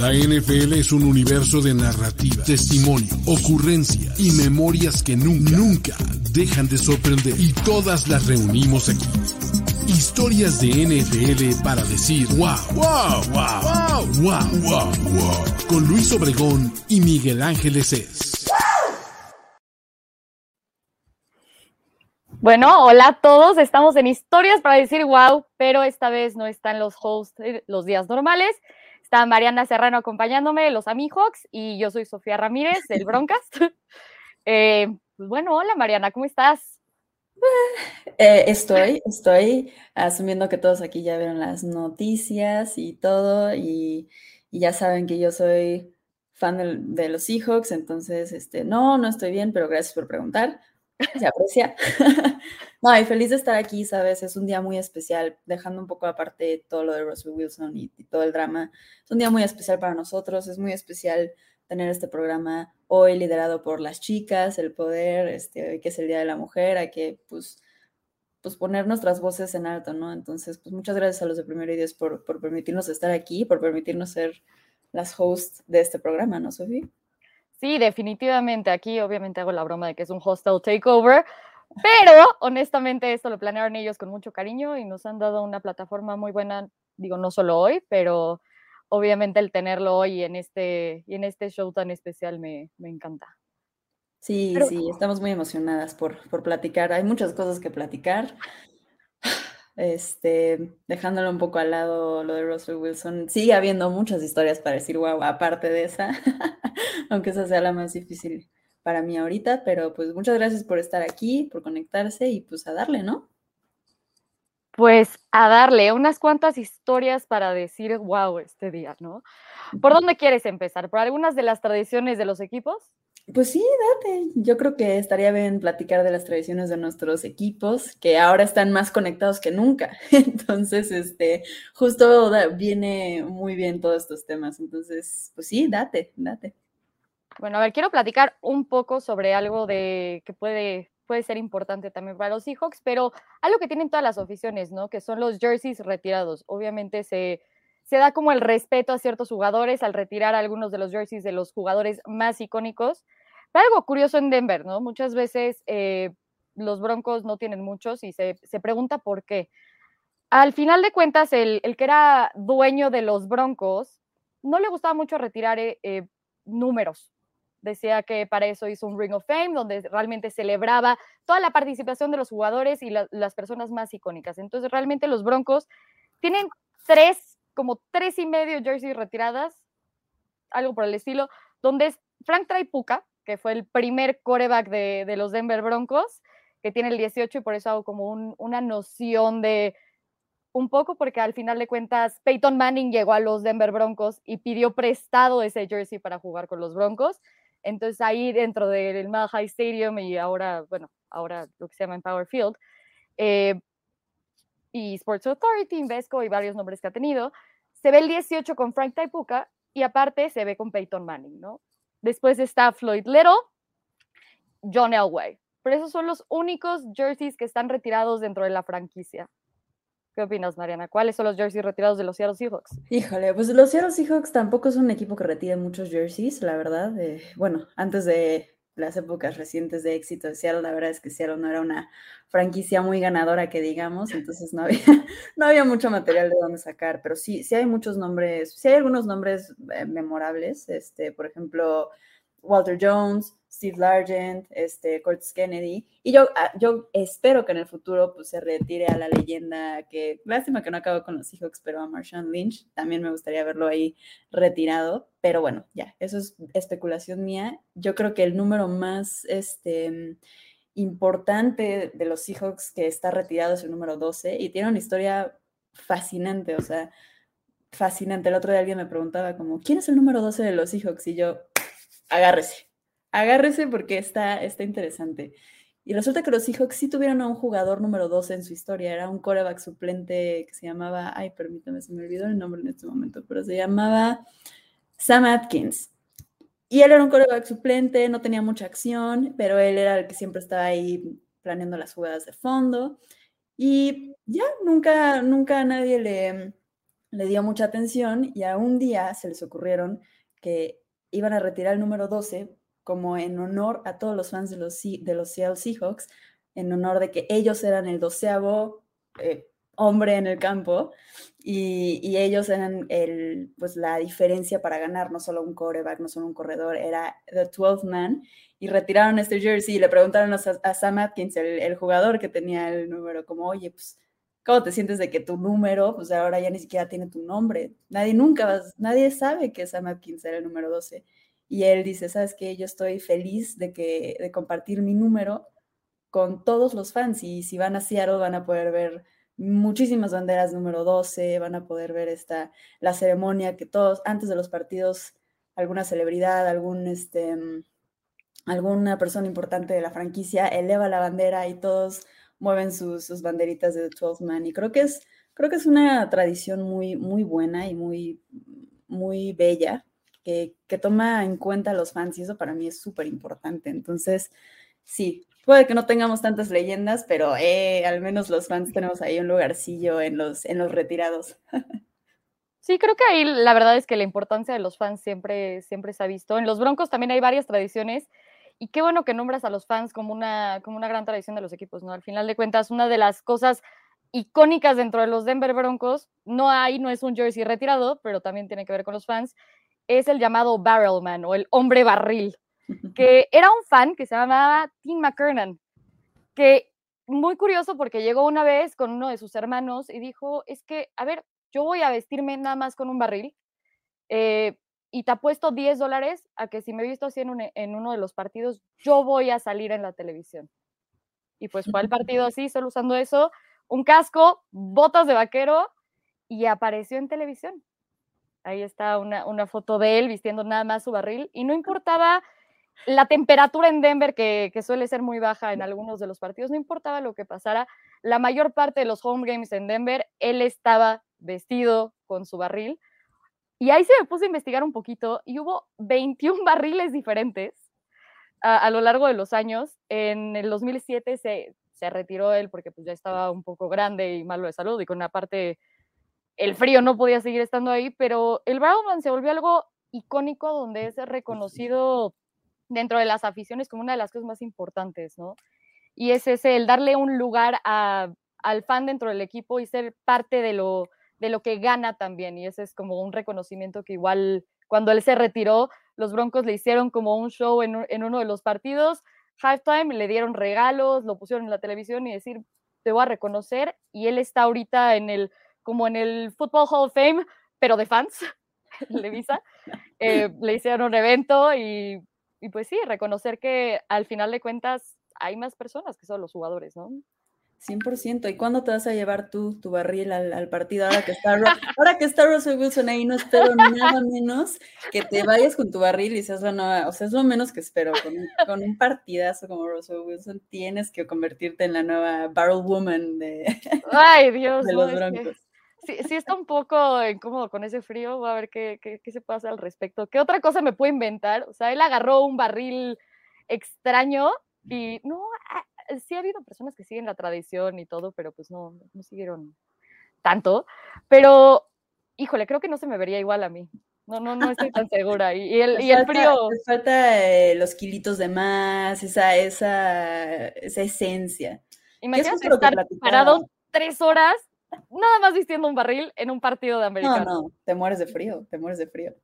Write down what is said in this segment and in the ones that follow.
La NFL es un universo de narrativa, testimonio, ocurrencia y memorias que nunca, nunca dejan de sorprender. Y todas las reunimos aquí. Historias de NFL para decir wow, wow, wow, wow, wow, wow, wow. Con Luis Obregón y Miguel Ángeles es. Bueno, hola a todos. Estamos en Historias para decir wow, pero esta vez no están los hosts los días normales Está Mariana Serrano acompañándome, los Amihawks, y yo soy Sofía Ramírez del Broncast. Eh, pues bueno, hola Mariana, ¿cómo estás? Eh, estoy, estoy asumiendo que todos aquí ya vieron las noticias y todo, y, ya saben que yo soy fan de, los Seahawks, entonces, este, no, no estoy bien, pero gracias por preguntar se aprecia. no, y feliz de estar aquí, ¿sabes? Es un día muy especial, dejando un poco aparte todo lo de Russell Wilson y, todo el drama. Es un día muy especial para nosotros, es muy especial tener este programa hoy liderado por las chicas, el poder, este, que es el Día de la Mujer, hay que, pues, pues poner nuestras voces en alto, ¿no? Entonces, pues muchas gracias a los de Primero y Dios por, por permitirnos estar aquí, por permitirnos ser las hosts de este programa, ¿no, Sofía? Sí, definitivamente. Aquí obviamente hago la broma de que es un hostel takeover, pero honestamente esto lo planearon ellos con mucho cariño y nos han dado una plataforma muy buena, digo, no solo hoy, pero obviamente el tenerlo hoy en este, y en este show tan especial me, encanta. Sí, sí, estamos muy emocionadas por, por platicar. Hay muchas cosas que platicar. Este, dejándolo un poco al lado lo de Russell Wilson, sigue habiendo muchas historias para decir, wow, aparte de esa, aunque esa sea la más difícil para mí ahorita, pero pues muchas gracias por estar aquí, por conectarse y pues a darle, ¿no? Pues a darle unas cuantas historias para decir, wow, este día, ¿no? ¿Por dónde quieres empezar? ¿Por algunas de las tradiciones de los equipos? Pues sí, date. Yo creo que estaría bien platicar de las tradiciones de nuestros equipos, que ahora están más conectados que nunca. Entonces, este, justo viene muy bien todos estos temas. Entonces, pues sí, date, date. Bueno, a ver, quiero platicar un poco sobre algo de que puede, puede ser importante también para los Seahawks, pero algo que tienen todas las aficiones, ¿no? Que son los jerseys retirados. Obviamente se, se da como el respeto a ciertos jugadores al retirar algunos de los jerseys de los jugadores más icónicos algo curioso en Denver, ¿no? Muchas veces eh, los Broncos no tienen muchos y se, pregunta por qué. Al final de cuentas, el, que era dueño de los Broncos no le gustaba mucho retirar eh, eh, números. Decía que para eso hizo un Ring of Fame, donde realmente celebraba toda la participación de los jugadores y las personas más icónicas. Entonces, realmente los Broncos tienen tres, como tres y medio jerseys retiradas, algo por el estilo, donde es Frank Traipuca, fue el primer coreback de, los Denver Broncos, que tiene el 18 y por eso hago como una noción de un poco porque al final de cuentas Peyton Manning llegó a los Denver Broncos y pidió prestado ese jersey para jugar con los Broncos. Entonces ahí dentro del Mile Stadium y ahora, bueno, ahora lo que se llama Power Field, eh, y Sports Authority, Invesco y varios nombres que ha tenido, se ve el 18 con Frank Taipuka y aparte se ve con Peyton Manning, ¿no? Después está Floyd Little, John Elway. Pero esos son los únicos jerseys que están retirados dentro de la franquicia. ¿Qué opinas, Mariana? ¿Cuáles son los jerseys retirados de los Seattle Seahawks? Híjole, pues los Seattle Seahawks tampoco es un equipo que retire muchos jerseys, la verdad. Eh, bueno, antes de las épocas recientes de éxito de Seattle, la verdad es que Seattle no era una franquicia muy ganadora que digamos, entonces no había, no había mucho material de dónde sacar, pero sí, sí hay muchos nombres, sí hay algunos nombres eh, memorables, este, por ejemplo, Walter Jones, Steve Largent, este, Curtis Kennedy. Y yo, ah, yo espero que en el futuro pues, se retire a la leyenda que, lástima que no acabó con los Seahawks, pero a Marshawn Lynch. También me gustaría verlo ahí retirado. Pero bueno, ya, eso es especulación mía. Yo creo que el número más este, importante de los Seahawks que está retirado es el número 12 y tiene una historia fascinante, o sea, fascinante. El otro día alguien me preguntaba como, ¿quién es el número 12 de los Seahawks? Y yo, agárrese, agárrese porque está, está interesante. Y resulta que los Seahawks sí tuvieron a un jugador número 12 en su historia, era un coreback suplente que se llamaba, ay, permítame, se me olvidó el nombre en este momento, pero se llamaba Sam Atkins. Y él era un coreback suplente, no tenía mucha acción, pero él era el que siempre estaba ahí planeando las jugadas de fondo. Y ya, nunca, nunca nadie le, le dio mucha atención y a un día se les ocurrieron que iban a retirar el número 12 como en honor a todos los fans de los, de los Seattle Seahawks, en honor de que ellos eran el doceavo eh, hombre en el campo y, ellos eran el, pues, la diferencia para ganar, no solo un coreback, no solo un corredor, era the 12th man y retiraron este jersey y le preguntaron a, Sam Atkins, el, el, jugador que tenía el número, como, oye, pues ¿Cómo te sientes de que tu número, pues ahora ya ni siquiera tiene tu nombre? Nadie nunca, nadie sabe que Sam Atkins era el número 12. Y él dice, ¿sabes qué? Yo estoy feliz de, que, de compartir mi número con todos los fans. Y si van a Seattle van a poder ver muchísimas banderas número 12, van a poder ver esta, la ceremonia que todos, antes de los partidos, alguna celebridad, algún, este, alguna persona importante de la franquicia eleva la bandera y todos mueven sus, sus banderitas de The 12 Man y creo que es, creo que es una tradición muy, muy buena y muy, muy bella que, que toma en cuenta a los fans y eso para mí es súper importante. Entonces, sí, puede que no tengamos tantas leyendas, pero eh, al menos los fans tenemos ahí un lugarcillo en los, en los retirados. Sí, creo que ahí la verdad es que la importancia de los fans siempre, siempre se ha visto. En los Broncos también hay varias tradiciones y qué bueno que nombras a los fans como una, como una gran tradición de los equipos, ¿no? Al final de cuentas, una de las cosas icónicas dentro de los Denver Broncos, no hay, no es un jersey retirado, pero también tiene que ver con los fans, es el llamado Barrelman o el hombre barril, que era un fan que se llamaba Tim McKernan, que muy curioso porque llegó una vez con uno de sus hermanos y dijo, es que, a ver, yo voy a vestirme nada más con un barril, eh, y te apuesto 10 dólares a que si me he visto así en, uno de los partidos, yo voy a salir en la televisión. Y pues fue el partido así, solo usando eso, un casco, botas de vaquero y apareció en televisión. Ahí está una, una foto de él vistiendo nada más su barril y no importaba la temperatura en Denver, que, que, suele ser muy baja en algunos de los partidos, no importaba lo que pasara, la mayor parte de los home games en Denver, él estaba vestido con su barril y ahí se me puse a investigar un poquito y hubo 21 barriles diferentes a, lo largo de los años. En el 2007 se, se retiró él porque pues ya estaba un poco grande y malo de salud y con una parte el frío no podía seguir estando ahí, pero el Brownman se volvió algo icónico donde es reconocido dentro de las aficiones como una de las cosas más importantes, ¿no? Y es ese, el darle un lugar a, al fan dentro del equipo y ser parte de lo, de lo que gana también. Y ese es como un reconocimiento que igual cuando él se retiró, los Broncos le hicieron como un show en, uno de los partidos, halftime, le dieron regalos, lo pusieron en la televisión y decir, te voy a reconocer. Y él está ahorita en el, como en el Football Hall of Fame, pero de fans, le visa. Eh, le hicieron un evento y, y pues sí, reconocer que al final de cuentas hay más personas que son los jugadores, ¿no? 100%. ¿Y cuándo te vas a llevar tú tu barril al, partido? Ahora que, está, ahora que está Russell Wilson ahí, no espero nada menos que te vayas con tu barril y seas la nueva, o sea, es lo menos que espero. Con, un partidazo como Russell Wilson tienes que convertirte en la nueva Barrel Woman de, Ay, Dios, los Broncos. Sí, sí, está un poco incómodo con ese frío, voy a ver qué, qué, qué se pasa al respecto. ¿Qué otra cosa me puede inventar? O sea, él agarró un barril extraño y no, sí ha habido personas que siguen la tradición y todo, pero pues no, no siguieron tanto. Pero, híjole, creo que no se me vería igual a mí. No, no, no estoy tan segura. Y, el, y el frío. falta eh, los kilitos de más, esa, esa, esa esencia. Imagínate estar parado tres horas, nada más vistiendo un barril en un partido de americano. No, no, te mueres de frío, te mueres de frío.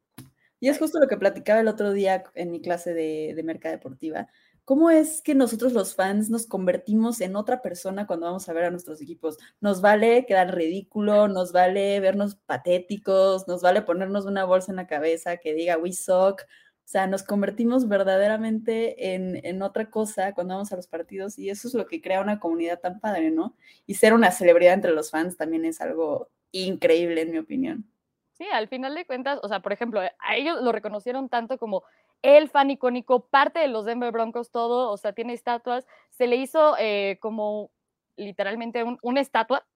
Y es justo lo que platicaba el otro día en mi clase de, de Merca Deportiva. ¿Cómo es que nosotros los fans nos convertimos en otra persona cuando vamos a ver a nuestros equipos? Nos vale quedar ridículo, nos vale vernos patéticos, nos vale ponernos una bolsa en la cabeza que diga we suck. O sea, nos convertimos verdaderamente en, en, otra cosa cuando vamos a los partidos y eso es lo que crea una comunidad tan padre, ¿no? Y ser una celebridad entre los fans también es algo increíble, en mi opinión. Sí, al final de cuentas, o sea, por ejemplo, a ellos lo reconocieron tanto como el fan icónico, parte de los Denver Broncos, todo, o sea, tiene estatuas. Se le hizo eh, como literalmente una estatua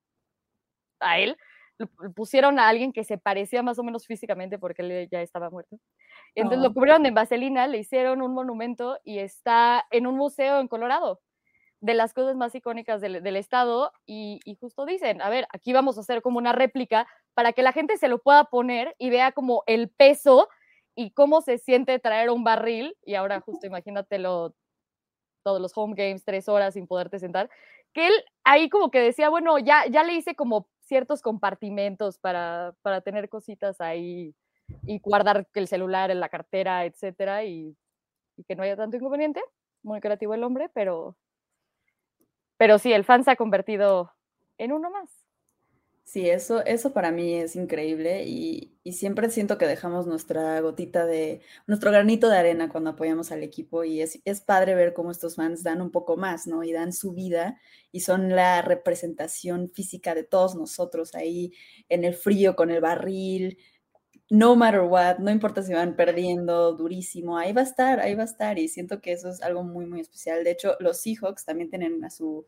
a él. Pusieron a alguien que se parecía más o menos físicamente porque él ya estaba muerto. Entonces lo cubrieron en vaselina, le hicieron un monumento y está en un museo en Colorado de las cosas más icónicas del, estado y, y, justo dicen, a ver, aquí vamos a hacer como una réplica para que la gente se lo pueda poner y vea como el peso y cómo se siente traer un barril, y ahora justo imagínatelo, todos los home games, tres horas sin poderte sentar, que él ahí como que decía, bueno, ya, ya le hice como ciertos compartimentos para, para tener cositas ahí y guardar el celular en la cartera, etcétera, y, y, que no haya tanto inconveniente. Muy creativo el hombre, pero, pero sí, el fan se ha convertido en uno más. Sí, eso, eso para mí es increíble y, siempre siento que dejamos nuestra gotita de, nuestro granito de arena cuando apoyamos al equipo y es, es padre ver cómo estos fans dan un poco más, ¿no? Y dan su vida y son la representación física de todos nosotros ahí en el frío con el barril, no matter what, no importa si van perdiendo durísimo, ahí va a estar, ahí va a estar y siento que eso es algo muy, muy especial. De hecho, los Seahawks también tienen a su,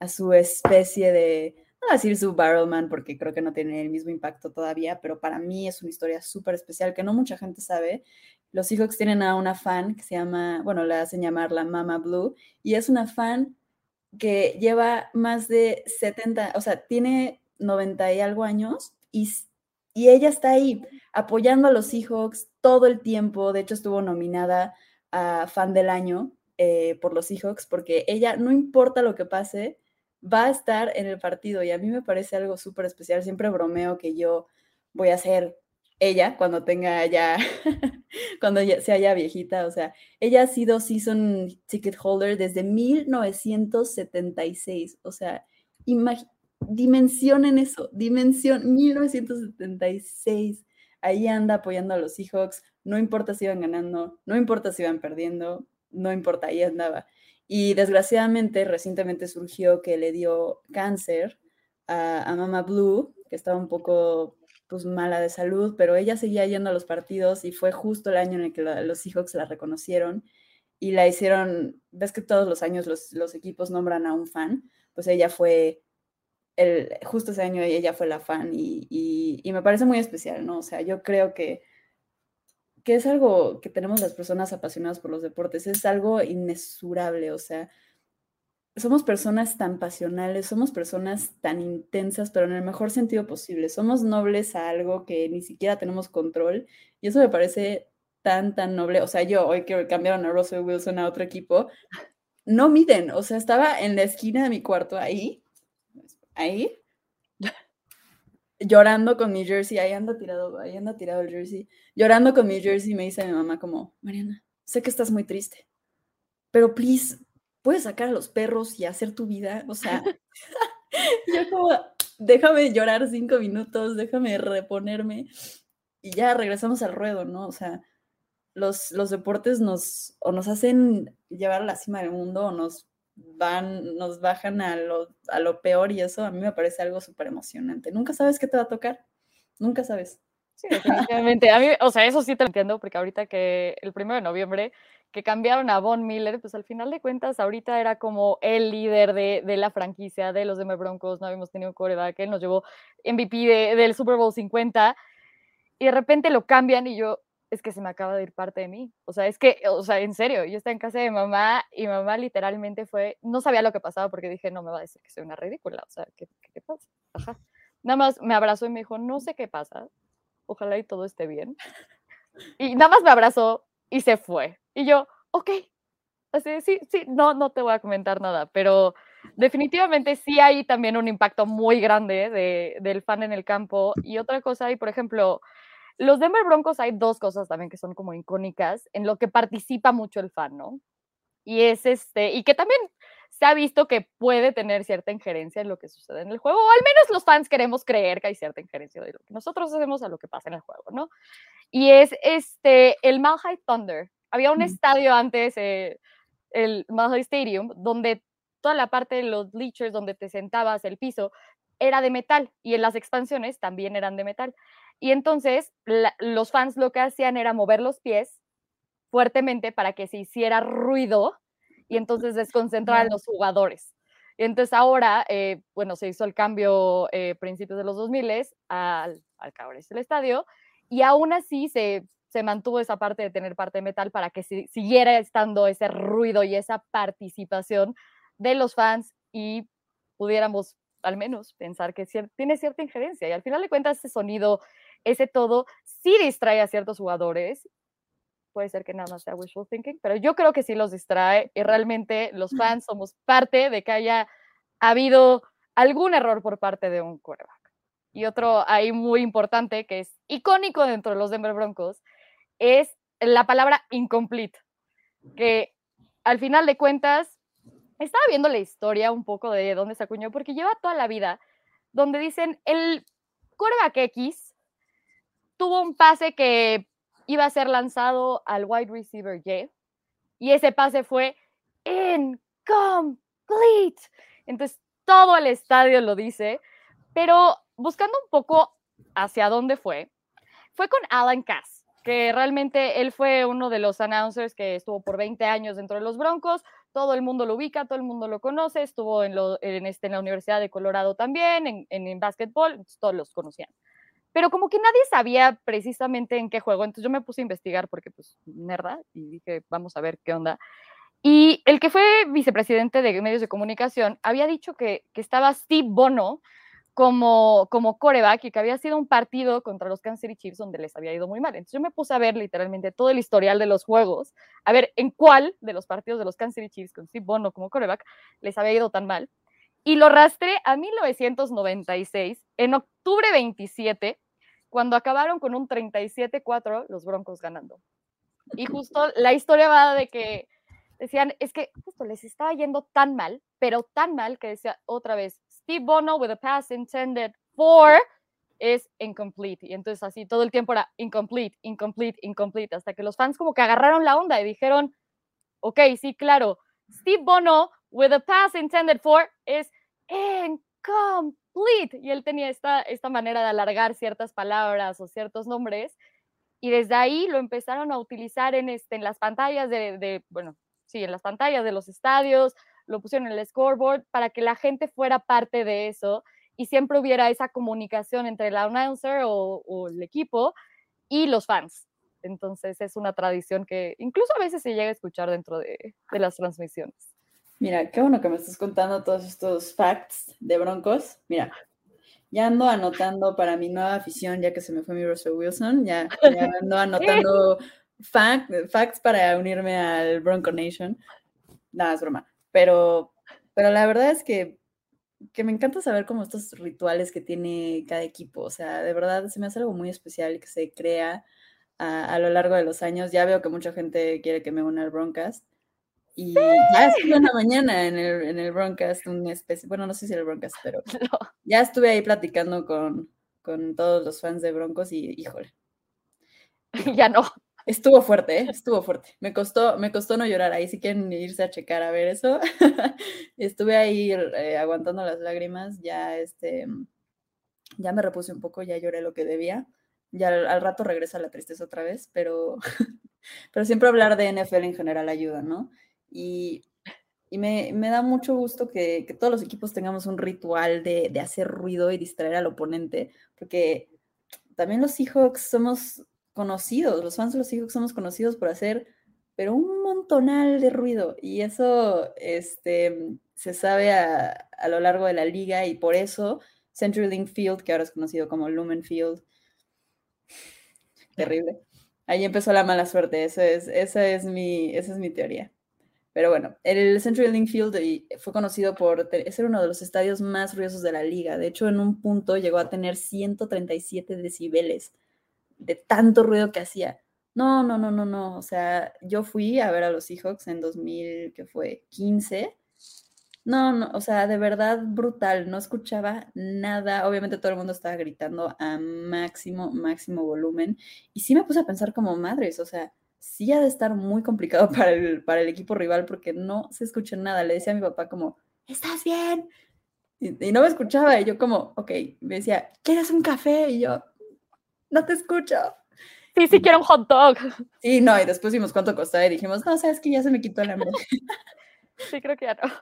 a su especie de no voy a decir su Barrelman porque creo que no tiene el mismo impacto todavía, pero para mí es una historia súper especial que no mucha gente sabe. Los Seahawks tienen a una fan que se llama, bueno, la hacen llamar la Mama Blue, y es una fan que lleva más de 70, o sea, tiene 90 y algo años y, y ella está ahí apoyando a los Seahawks todo el tiempo. De hecho, estuvo nominada a fan del año eh, por los Seahawks porque ella, no importa lo que pase, va a estar en el partido y a mí me parece algo súper especial. Siempre bromeo que yo voy a ser ella cuando tenga ya, cuando ya sea ya viejita. O sea, ella ha sido season ticket holder desde 1976. O sea, dimensionen eso, dimensión 1976. Ahí anda apoyando a los Seahawks. No importa si iban ganando, no importa si iban perdiendo, no importa, ahí andaba. Y desgraciadamente recientemente surgió que le dio cáncer a, Mama Blue, que estaba un poco pues mala de salud, pero ella seguía yendo a los partidos y fue justo el año en el que los Seahawks la reconocieron y la hicieron, ves que todos los años los, los equipos nombran a un fan, pues ella fue, el, justo ese año ella fue la fan y, y, me parece muy especial, ¿no? O sea, yo creo que que es algo que tenemos las personas apasionadas por los deportes, es algo inmesurable, o sea, somos personas tan pasionales, somos personas tan intensas, pero en el mejor sentido posible, somos nobles a algo que ni siquiera tenemos control y eso me parece tan, tan noble, o sea, yo hoy que cambiaron a Russell Wilson a otro equipo, no miden, o sea, estaba en la esquina de mi cuarto ahí, ahí, llorando con mi jersey, ahí anda tirado, ahí anda tirado el jersey, llorando con mi jersey, me dice mi mamá como, Mariana, sé que estás muy triste, pero please, puedes sacar a los perros y hacer tu vida, o sea, yo como, déjame llorar cinco minutos, déjame reponerme y ya regresamos al ruedo, ¿no? O sea, los, los deportes nos, o nos hacen llevar a la cima del mundo o nos van, nos bajan a lo, a lo peor y eso a mí me parece algo súper emocionante. Nunca sabes qué te va a tocar, nunca sabes. Sí, definitivamente. A mí, o sea, eso sí te lo entiendo, porque ahorita que el primero de noviembre que cambiaron a Von Miller, pues al final de cuentas, ahorita era como el líder de, de la franquicia de los Denver Broncos, no habíamos tenido coreback, él nos llevó MVP de, del Super Bowl 50, y de repente lo cambian y yo, es que se me acaba de ir parte de mí. O sea, es que, o sea, en serio, yo estaba en casa de mamá y mamá literalmente fue, no sabía lo que pasaba porque dije, no me va a decir que soy una ridícula, o sea, ¿qué, qué, pasa? Ajá. Nada más me abrazó y me dijo, no sé qué pasa, ojalá y todo esté bien. Y nada más me abrazó y se fue. Y yo, ok, así, sí, sí, no, no te voy a comentar nada, pero definitivamente sí hay también un impacto muy grande de, del fan en el campo. Y otra cosa, y por ejemplo, los Denver Broncos hay dos cosas también que son como icónicas en lo que participa mucho el fan, ¿no? Y es este, y que también se ha visto que puede tener cierta injerencia en lo que sucede en el juego, o al menos los fans queremos creer que hay cierta injerencia de lo que nosotros hacemos a lo que pasa en el juego, ¿no? Y es este, el Malhai Thunder. Había un estadio antes, eh, el Malhai Stadium, donde toda la parte de los bleachers donde te sentabas, el piso, era de metal y en las expansiones también eran de metal. Y entonces los fans lo que hacían era mover los pies fuertemente para que se hiciera ruido y entonces desconcentrar a los jugadores. Y entonces ahora, eh, bueno, se hizo el cambio eh, principios de los 2000 al, al el estadio y aún así se, se mantuvo esa parte de tener parte de metal para que siguiera estando ese ruido y esa participación de los fans y pudiéramos al menos pensar que tiene cierta injerencia. Y al final de cuentas, ese sonido, ese todo, sí distrae a ciertos jugadores. Puede ser que nada más sea wishful thinking, pero yo creo que sí los distrae y realmente los fans somos parte de que haya habido algún error por parte de un quarterback. Y otro ahí muy importante, que es icónico dentro de los Denver Broncos, es la palabra incomplete, que al final de cuentas estaba viendo la historia un poco de dónde se acuñó, porque lleva toda la vida donde dicen el quarterback X tuvo un pase que iba a ser lanzado al wide receiver Y y ese pase fue incomplete. Entonces todo el estadio lo dice, pero buscando un poco hacia dónde fue, fue con Alan Cass, que realmente él fue uno de los announcers que estuvo por 20 años dentro de los Broncos, todo el mundo lo ubica, todo el mundo lo conoce, estuvo en, en, este, en la Universidad de Colorado también, en, en, básquetbol, todos los conocían. Pero como que nadie sabía precisamente en qué juego, entonces yo me puse a investigar porque pues nerda y dije, vamos a ver qué onda. Y el que fue vicepresidente de medios de comunicación había dicho que, que estaba Steve Bono, como, como coreback y que había sido un partido contra los Kansas City Chiefs donde les había ido muy mal. Entonces yo me puse a ver literalmente todo el historial de los juegos, a ver en cuál de los partidos de los Kansas City Chiefs con Steve Bono como coreback les había ido tan mal. Y lo rastré a 1996, en octubre 27, cuando acabaron con un 37-4 los Broncos ganando. Y justo la historia va de que decían, es que justo les estaba yendo tan mal, pero tan mal que decía otra vez, Steve Bono with a pass intended for es incomplete. Y entonces así todo el tiempo era incomplete, incomplete, incomplete, hasta que los fans como que agarraron la onda y dijeron, ok, sí, claro, Steve Bono with a pass intended for es incomplete. Y él tenía esta, esta manera de alargar ciertas palabras o ciertos nombres. Y desde ahí lo empezaron a utilizar en, este, en las pantallas de, de, bueno, sí, en las pantallas de los estadios, lo pusieron en el scoreboard para que la gente fuera parte de eso y siempre hubiera esa comunicación entre el announcer o, el equipo y los fans. Entonces es una tradición que incluso a veces se llega a escuchar dentro de, las transmisiones. Mira, qué bueno que me estás contando todos estos facts de Broncos. Mira, ya ando anotando para mi nueva afición, ya que se me fue mi Russell Wilson, ya, ando anotando facts para unirme al Bronco Nation. Nada, es broma. Pero, pero la verdad es que, que me encanta saber cómo estos rituales que tiene cada equipo. O sea, de verdad se me hace algo muy especial que se crea a, a lo largo de los años. Ya veo que mucha gente quiere que me una al Broncast. Y ya estuve una mañana en el, en el Broncast, una especie, bueno, no sé si era el Broncast, pero ya estuve ahí platicando con, con todos los fans de Broncos y híjole. Ya no. Estuvo fuerte, ¿eh? estuvo fuerte. Me costó, me costó no llorar. Ahí si quieren irse a checar a ver eso. Estuve ahí eh, aguantando las lágrimas. Ya, este, ya me repuse un poco, ya lloré lo que debía. Ya al, rato regresa la tristeza otra vez, pero, pero siempre hablar de NFL en general ayuda, ¿no? Y, y me, me, da mucho gusto que, que, todos los equipos tengamos un ritual de, de hacer ruido y distraer al oponente, porque también los Seahawks somos conocidos, los fans de los Seahawks somos conocidos por hacer, pero un montonal de ruido. Y eso este, se sabe a, lo largo de la liga y por eso CenturyLink Field, que ahora es conocido como Lumen Field, terrible. Ahí empezó la mala suerte, eso es, esa, es mi, esa es mi teoría. Pero bueno, el CenturyLink Field fue conocido por ser uno de los estadios más ruidosos de la liga. De hecho, en un punto llegó a tener 137 decibeles de tanto ruido que hacía. No, no, no, no, no. O sea, yo fui a ver a los Seahawks en 2000, que fue 15. No, no, o sea, de verdad brutal. No escuchaba nada. Obviamente todo el mundo estaba gritando a máximo, máximo volumen. Y sí me puse a pensar como madres, o sea, sí ha de estar muy complicado para el, para el equipo rival porque no se escucha nada. Le decía a mi papá como, ¿estás bien? Y, y no me escuchaba. Y yo como, ok, me decía, ¿quieres un café? Y yo, no te escucho. Sí, sí quiero un hot dog. Sí, no, y después vimos cuánto costaba y dijimos, no, sabes que ya se me quitó el hambre. Sí, creo que ya no.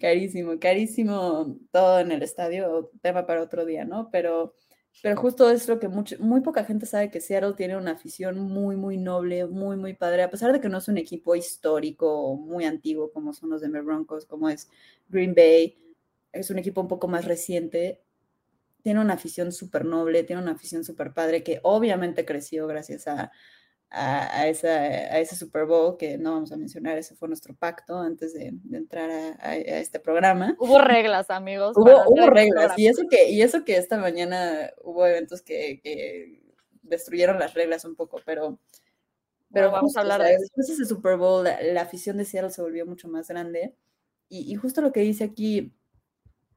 Carísimo, carísimo todo en el estadio, tema para otro día, ¿no? Pero, pero justo es lo que mucho, muy poca gente sabe que Seattle tiene una afición muy, muy noble, muy, muy padre, a pesar de que no es un equipo histórico, muy antiguo como son los Denver Broncos, como es Green Bay, es un equipo un poco más reciente, tiene una afición súper noble, tiene una afición súper padre que obviamente creció gracias a, a, a, esa, a, ese Super Bowl, que no vamos a mencionar, ese fue nuestro pacto antes de, de entrar a, este programa. Hubo reglas, amigos. Hubo, hubo reglas, y eso, que, y eso que esta mañana hubo eventos que, que destruyeron las reglas un poco, pero... Pero bueno, vamos justo, a hablar o sea, de eso. después de ese Super Bowl, la, la, afición de Seattle se volvió mucho más grande. Y, y justo lo que dice aquí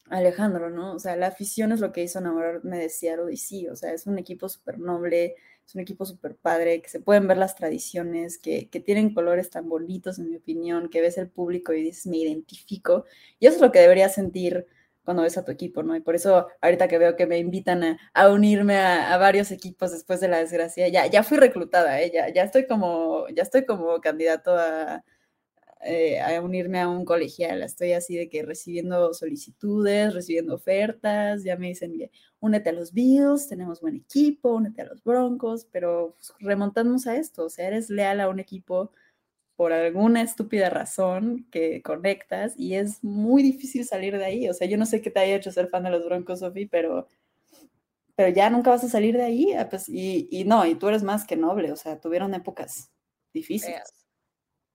Alejandro, ¿no? O sea, la afición es lo que hizo enamorarme de Seattle y sí, o sea, es un equipo súper noble, es un equipo súper padre, que se pueden ver las tradiciones, que, que, tienen colores tan bonitos, en mi opinión, que ves el público y dices, me identifico. Y eso es lo que deberías sentir cuando ves a tu equipo, ¿no? Y por eso ahorita que veo que me invitan a, a unirme a, varios equipos después de la desgracia, ya, ya fui reclutada, ¿eh? ya, ya, estoy como, ya estoy como candidato a, eh, a unirme a un colegial. Estoy así de que recibiendo solicitudes, recibiendo ofertas, ya me dicen, únete a los Bills, tenemos buen equipo, únete a los Broncos, pero remontamos a esto, o sea, eres leal a un equipo por alguna estúpida razón que conectas y es muy difícil salir de ahí. O sea, yo no sé qué te haya hecho ser fan de los Broncos, Sofi, pero, pero ya nunca vas a salir de ahí. Pues, y, y, no, y tú eres más que noble, o sea, tuvieron épocas difíciles.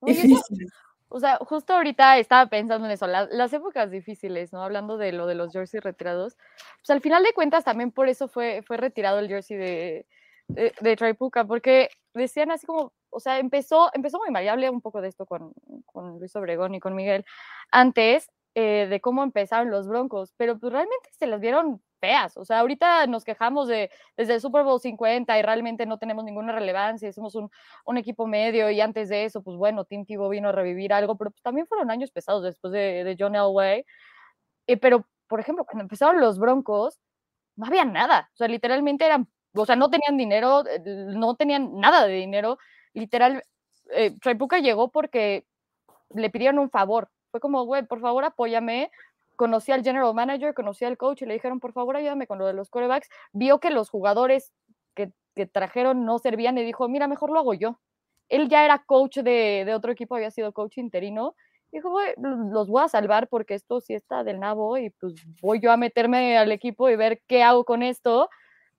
Oye, difíciles. O sea, justo ahorita estaba pensando en eso, la, las épocas difíciles, ¿no? Hablando de lo de los jerseys retirados. Pues al final de cuentas también por eso fue, fue retirado el jersey de, de, de porque decían así como, o sea, empezó, empezó muy mal, ya hablé un poco de esto con, con Luis Obregón y con Miguel antes, eh, de cómo empezaron los Broncos, pero pues realmente se las vieron feas, o sea, ahorita nos quejamos de desde el Super Bowl 50 y realmente no tenemos ninguna relevancia, somos un, un equipo medio y antes de eso, pues bueno, Tim Tebow vino a revivir algo, pero pues también fueron años pesados después de, de John Elway, eh, pero por ejemplo, cuando empezaron los Broncos, no había nada, o sea, literalmente eran, o sea, no tenían dinero, no tenían nada de dinero, literal, eh, llegó porque le pidieron un favor. Fue como, güey, por favor apóyame. Conocí al general manager, conocí al coach y le dijeron, por favor ayúdame con lo de los corebacks. Vio que los jugadores que, trajeron no servían y dijo, mira, mejor lo hago yo. Él ya era coach de, otro equipo, había sido coach interino. Dijo, los voy a salvar porque esto sí está del nabo y pues voy yo a meterme al equipo y ver qué hago con esto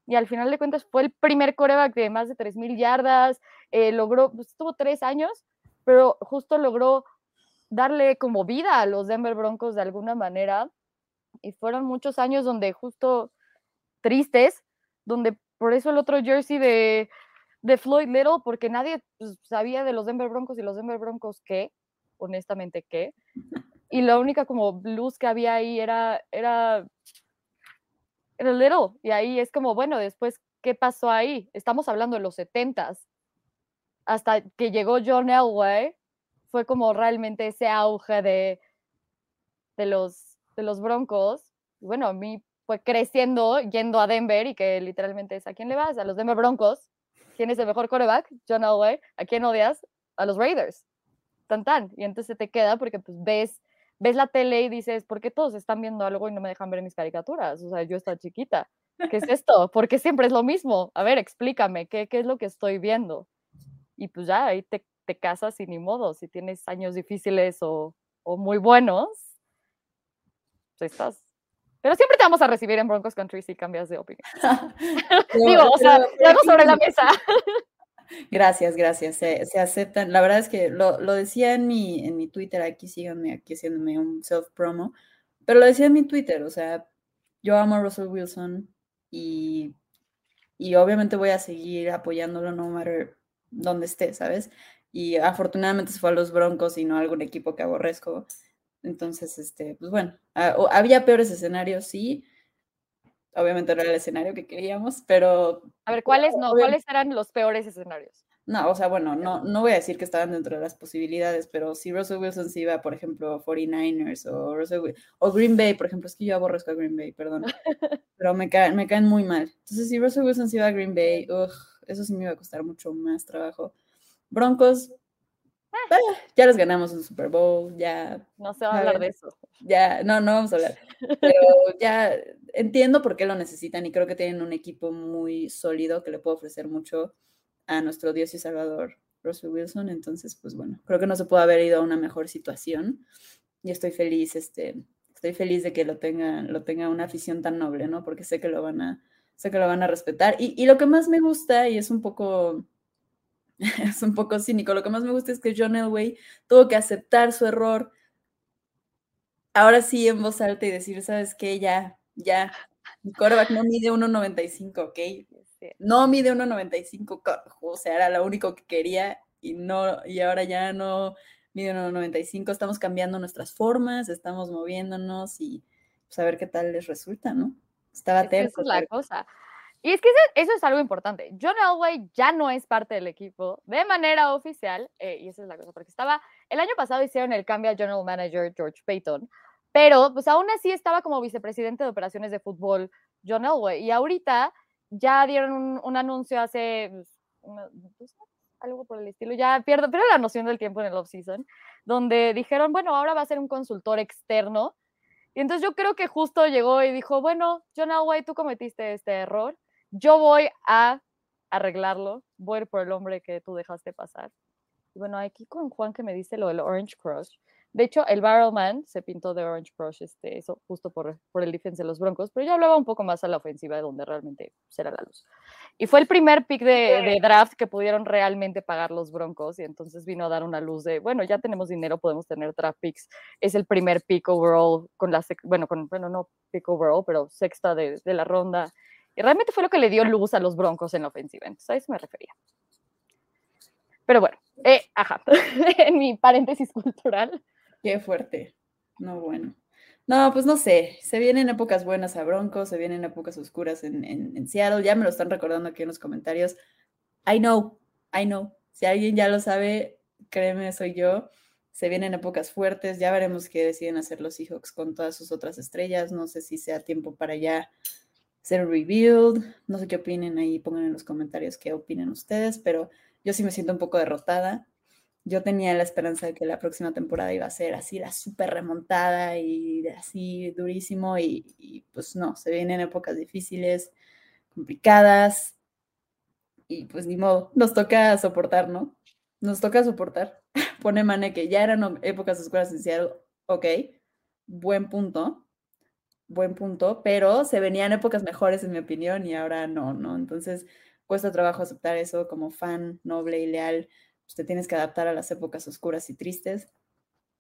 y al final de cuentas fue el primer coreback de más de 3.000 yardas, eh, logró, pues, estuvo tres años, pero justo logró darle como vida a los Denver Broncos de alguna manera, y fueron muchos años donde justo tristes, donde por eso el otro jersey de, de Floyd Little, porque nadie pues, sabía de los Denver Broncos y los Denver Broncos qué, honestamente qué, y la única como luz que había ahí era, era era Little. Y ahí es como, bueno, después, ¿qué pasó ahí? Estamos hablando de los 70s. Hasta que llegó John Elway, fue como realmente ese auge de, de, los, de los Broncos. Y bueno, a mí fue creciendo yendo a Denver y que literalmente es, ¿a quién le vas? A los Denver Broncos. ¿Quién es el mejor quarterback? John Elway. ¿A quién odias? A los Raiders. Tan tan. Y entonces te queda porque pues ves ves la tele y dices, ¿por qué todos están viendo algo y no me dejan ver mis caricaturas? O sea, yo estaba chiquita. ¿Qué es esto? Porque siempre es lo mismo. A ver, explícame, ¿qué, qué es lo que estoy viendo? Y pues ya, ahí te, te casas y ni modo. Si tienes años difíciles o, o muy buenos, pues estás. Pero siempre te vamos a recibir en Broncos Country si cambias de opinión. Digo, o sea, sobre la mesa. Gracias, gracias. Se, se, aceptan. La verdad es que lo, lo, decía en mi, en mi Twitter, aquí síganme, aquí haciéndome un self-promo, pero lo decía en mi Twitter, o sea, yo amo a Russell Wilson y, y obviamente voy a seguir apoyándolo no matter donde esté, ¿sabes? Y afortunadamente se fue a los Broncos y no a algún equipo que aborrezco. Entonces, este, pues bueno, ah, había peores escenarios, sí. Obviamente no era el escenario que queríamos, pero... A ver, ¿cuáles no? ¿Cuáles eran los peores escenarios? No, o sea, bueno, no, no voy a decir que estaban dentro de las posibilidades, pero si Russell Wilson se iba, por ejemplo, 49ers o, o Green Bay, por ejemplo, es que yo aborrezco a Green Bay, perdón, pero me caen, me caen muy mal. Entonces, si Russell Wilson se iba a Green Bay, eso sí me iba a costar mucho más trabajo. Broncos, ah. Eh, ya les ganamos un Super Bowl, ya. No se va a hablar de eso. Ya, no, no vamos a hablar. Pero ya entiendo por qué lo necesitan y creo que tienen un equipo muy sólido que le puede ofrecer mucho a nuestro Dios y Salvador, Russell Wilson. Entonces, pues bueno, creo que no se puede haber ido a una mejor situación y estoy feliz, este, estoy feliz de que lo tenga, lo tenga una afición tan noble, ¿no? Porque sé que lo van a, sé que lo van a respetar. Y, y lo que más me gusta, y es un poco, es un poco cínico, lo que más me gusta es que John Elway tuvo que aceptar su error. Ahora sí en voz alta y decir, ¿sabes qué? Ya, ya, mi coreback no mide 1.95, ¿ok? No mide 1.95, o sea, era lo único que quería y no, y ahora ya no mide 1.95, estamos cambiando nuestras formas, estamos moviéndonos y pues a ver qué tal les resulta, ¿no? Estaba terco. Esa es la cosa. Y es que eso, es algo importante. John Elway ya no es parte del equipo de manera oficial, eh, y esa es la cosa, porque estaba, el año pasado hicieron el cambio a General Manager George Payton, pero pues aún así estaba como vicepresidente de operaciones de fútbol John Elway, y ahorita ya dieron un, anuncio hace pues, algo por el estilo, ya pierdo, pero la noción del tiempo en el off-season, donde dijeron, bueno, ahora va a ser un consultor externo. Y entonces yo creo que justo llegó y dijo, bueno, John Elway, tú cometiste este error, yo voy a arreglarlo, voy a ir por el hombre que tú dejaste pasar. Y bueno, aquí con Juan que me dice lo del Orange Crush, de hecho, el Barrelman se pintó de Orange Crush, este, eso justo por, por el defense de los Broncos, pero yo hablaba un poco más a la ofensiva, de donde realmente será la luz. Y fue el primer pick de, draft que pudieron realmente pagar los Broncos, y entonces vino a dar una luz de, bueno, ya tenemos dinero, podemos tener draft picks. Es el primer pick overall, con la, bueno, con, bueno, no pick overall, pero sexta de, de la ronda. Y realmente fue lo que le dio luz a los Broncos en la ofensiva, entonces a eso me refería. Pero bueno, eh, ajá, en mi paréntesis cultural. Qué fuerte. No, bueno. No, pues no sé. Se vienen épocas buenas a Broncos, se vienen épocas oscuras en, en, Seattle. Ya me lo están recordando aquí en los comentarios. I know, I know. Si alguien ya lo sabe, créeme, soy yo. Se vienen épocas fuertes. Ya veremos qué deciden hacer los Seahawks con todas sus otras estrellas. No sé si sea tiempo para ya un rebuild. No sé qué opinen ahí. Pongan en los comentarios qué opinan ustedes, pero yo sí me siento un poco derrotada yo tenía la esperanza de que la próxima temporada iba a ser así, la súper remontada y así durísimo y, pues no, se vienen épocas difíciles, complicadas y pues ni modo, nos toca soportar, ¿no? Nos toca soportar. Pone Mane que ya eran épocas oscuras en Seattle, ok, buen punto, buen punto, pero se venían épocas mejores en mi opinión y ahora no, ¿no? Entonces cuesta trabajo aceptar eso como fan noble y leal pues, te tienes que adaptar a las épocas oscuras y tristes.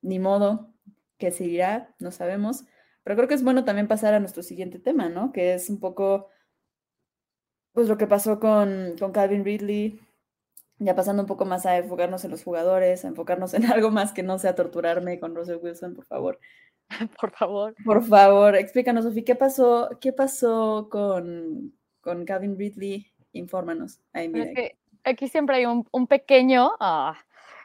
Ni modo, ¿qué seguirá? No sabemos. Pero creo que es bueno también pasar a nuestro siguiente tema, ¿no? Que es un poco, pues lo que pasó con, con Calvin Ridley, ya pasando un poco más a enfocarnos en los jugadores, a enfocarnos en algo más que no sea torturarme con Russell Wilson, por favor. Por favor. Por favor, explícanos, Sofía, ¿qué pasó, qué pasó con, con Calvin Ridley? Infórmanos. Ahí, mira aquí siempre hay un, pequeño, ah,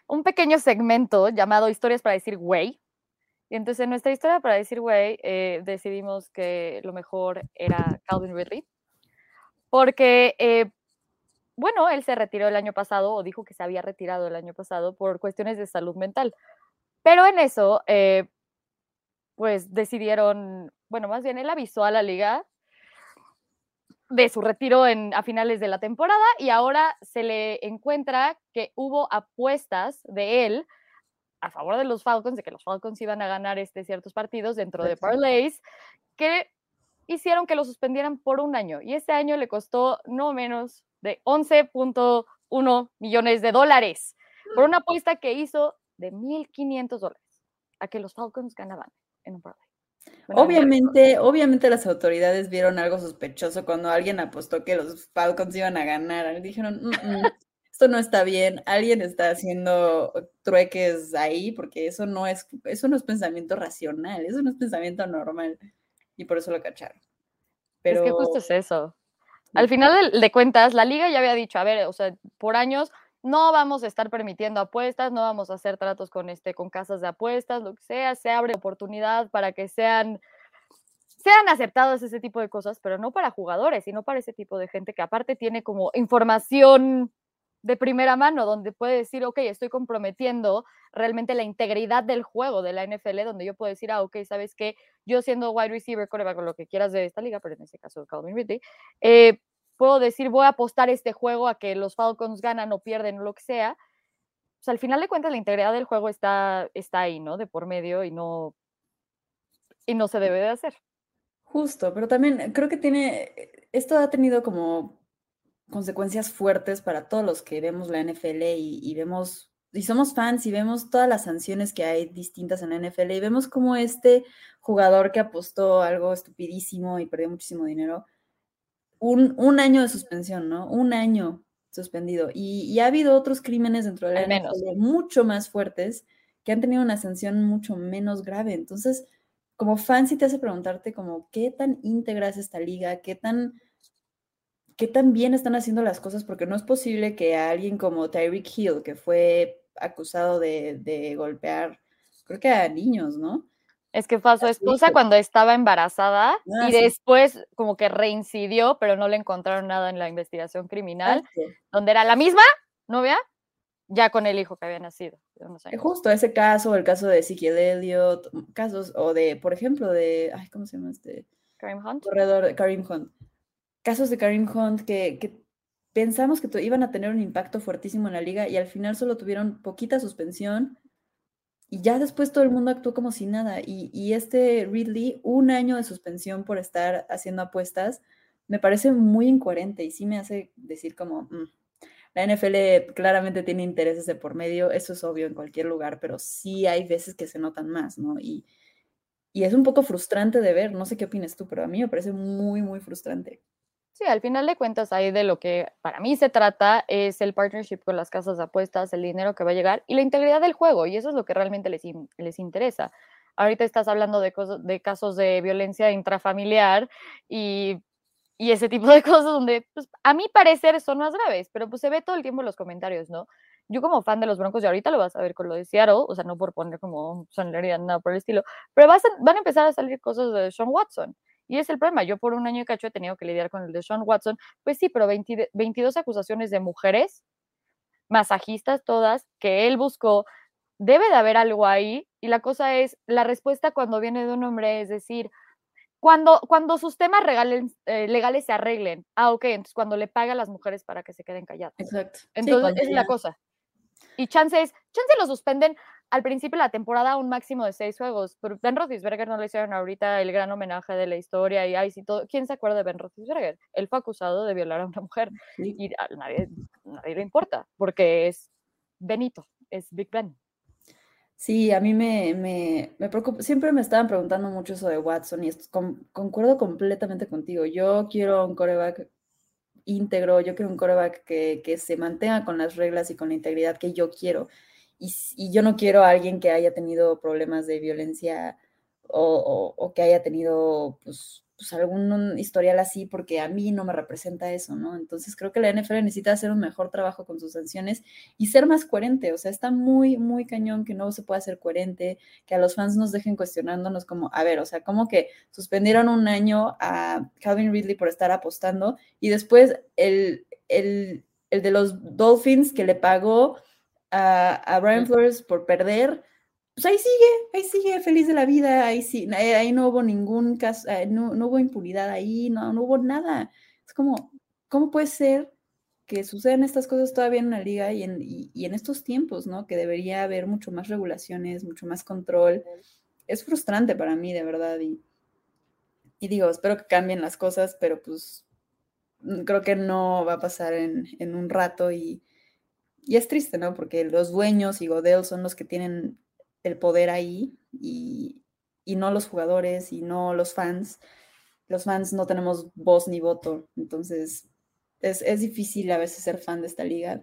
un pequeño segmento llamado Historias para decir güey. Y entonces en nuestra historia para decir güey eh, decidimos que lo mejor era Calvin Ridley. Porque, eh, bueno, él se retiró el año pasado o dijo que se había retirado el año pasado por cuestiones de salud mental. Pero en eso, eh, pues decidieron, bueno, más bien él avisó a la liga de su retiro en, a finales de la temporada y ahora se le encuentra que hubo apuestas de él a favor de los Falcons, de que los Falcons iban a ganar este, ciertos partidos dentro de parlays, que hicieron que lo suspendieran por un año. Y este año le costó no menos de 11.1 millones de dólares por una apuesta que hizo de 1.500 dólares a que los Falcons ganaban en un parlay. obviamente, obviamente las autoridades vieron algo sospechoso cuando alguien apostó que los Falcons iban a ganar. Dijeron, mm, mm, esto no está bien, alguien está haciendo trueques ahí, porque eso no es, eso no es pensamiento racional, eso no es pensamiento normal. Y por eso lo cacharon. Pero... Es que justo es eso. Al final de, de cuentas, la liga ya había dicho, a ver, o sea, por años no vamos a estar permitiendo apuestas, no vamos a hacer tratos con este, con casas de apuestas, lo que sea, se abre oportunidad para que sean, sean aceptados ese tipo de cosas, pero no para jugadores, sino para ese tipo de gente que aparte tiene como información de primera mano, donde puede decir, ok, estoy comprometiendo realmente la integridad del juego de la NFL, donde yo puedo decir, ah, ok, sabes que yo siendo wide receiver, con lo que quieras de esta liga, pero en este caso Calvin Ridley, eh, puedo decir, voy a apostar este juego a que los Falcons ganan o pierden o lo que sea. Pues al final de cuentas la integridad del juego está, está ahí, ¿no? De por medio y no, y no se debe de hacer. Justo, pero también creo que tiene, esto ha tenido como consecuencias fuertes para todos los que vemos la NFL y, vemos, y somos fans y vemos todas las sanciones que hay distintas en la NFL y vemos como este jugador que apostó algo estupidísimo y perdió muchísimo dinero, un, un año de suspensión, ¿no? Un año suspendido. Y, ha habido otros crímenes dentro de la NFL mucho más fuertes que han tenido una sanción mucho menos grave. Entonces, como fan, sí te hace preguntarte como qué tan íntegra es esta liga, qué tan qué tan bien están haciendo las cosas, porque no es posible que alguien como Tyreek Hill, que fue acusado de, golpear, creo que a niños, ¿no? Es que fue a su esposa cuando estaba embarazada ah, y después como que reincidió, pero no le encontraron nada en la investigación criminal, donde era la misma novia, ya con el hijo que había nacido. Justo ese caso, el caso de Ezekiel Elliott, casos, o de, por ejemplo, de, ay, ¿cómo se llama este? Karim Hunt. Corredor, Karim Hunt casos de Karim Hunt que, pensamos que iban a tener un impacto fuertísimo en la liga y al final solo tuvieron poquita suspensión y ya después todo el mundo actuó como si nada. Y, este Ridley, un año de suspensión por estar haciendo apuestas, me parece muy incoherente y sí me hace decir como, mm, la NFL claramente tiene intereses de por medio, eso es obvio en cualquier lugar, pero sí hay veces que se notan más, ¿no? Y, y es un poco frustrante de ver, no sé qué opinas tú, pero a mí me parece muy, muy frustrante. Sí, al final de cuentas, ahí de lo que para mí se trata es el partnership con las casas de apuestas, el dinero que va a llegar y la integridad del juego, y eso es lo que realmente les, les interesa. Ahorita estás hablando de, cosas, de casos de violencia intrafamiliar y, y ese tipo de cosas donde, pues, a mi parecer, son más graves, pero pues se ve todo el tiempo en los comentarios, ¿no? Yo como fan de los Broncos, y ahorita lo vas a ver con lo de Seattle, o sea, no por poner como sonlería, nada por el estilo, pero van a empezar a salir cosas de Sean Watson y es el problema. Yo por un año y cacho he tenido que lidiar con el de Sean Watson. Pues sí, pero 22 acusaciones de mujeres, masajistas todas, que él buscó. Debe de haber algo ahí. Y la cosa es, la respuesta cuando viene de un hombre es decir, cuando, cuando sus temas eh, legales se arreglen. Ah, ok, entonces cuando le paga a las mujeres para que se queden calladas. Exacto. Entonces, es la cosa. Y chances, chance lo suspenden al principio de la temporada un máximo de seis juegos. Pero Ben Roethlisberger no le hicieron ahorita el gran homenaje de la historia y ay, si todo, ¿quién se acuerda de Ben Roethlisberger? Él fue acusado de violar a una mujer y a nadie, nadie le importa porque es Benito, es Big Ben. Sí, a mí me, me, me, preocupa, siempre me estaban preguntando mucho eso de Watson y concuerdo completamente contigo. Yo quiero un coreback íntegro, yo quiero un coreback que, que se mantenga con las reglas y con la integridad que yo quiero y, yo no quiero a alguien que haya tenido problemas de violencia o, que haya tenido pues, pues, algún historial así, porque a mí no me representa eso, ¿no? Entonces creo que la NFL necesita hacer un mejor trabajo con sus sanciones y ser más coherente, o sea, está muy, muy cañón que no se pueda ser coherente, que a los fans nos dejen cuestionándonos como, a ver, o sea, como que suspendieron un año a Calvin Ridley por estar apostando y después el, el, el de los Dolphins que le pagó a, Brian Flores por perder, pues ahí sigue, ahí sigue feliz de la vida, ahí sí, ahí no hubo ningún caso, eh, no, hubo impunidad ahí, no, no hubo nada. Es como, ¿cómo puede ser que sucedan estas cosas todavía en una liga y en, en estos tiempos, ¿no? Que debería haber mucho más regulaciones, mucho más control. Es frustrante para mí, de verdad, y, y digo, espero que cambien las cosas, pero pues mm, creo que no va a pasar en, en un rato y, y es triste, ¿no? Porque los dueños y Godel son los que tienen el poder ahí y, y no los jugadores y no los fans. Los fans no tenemos voz ni voto, entonces es, es difícil a veces ser fan de esta liga.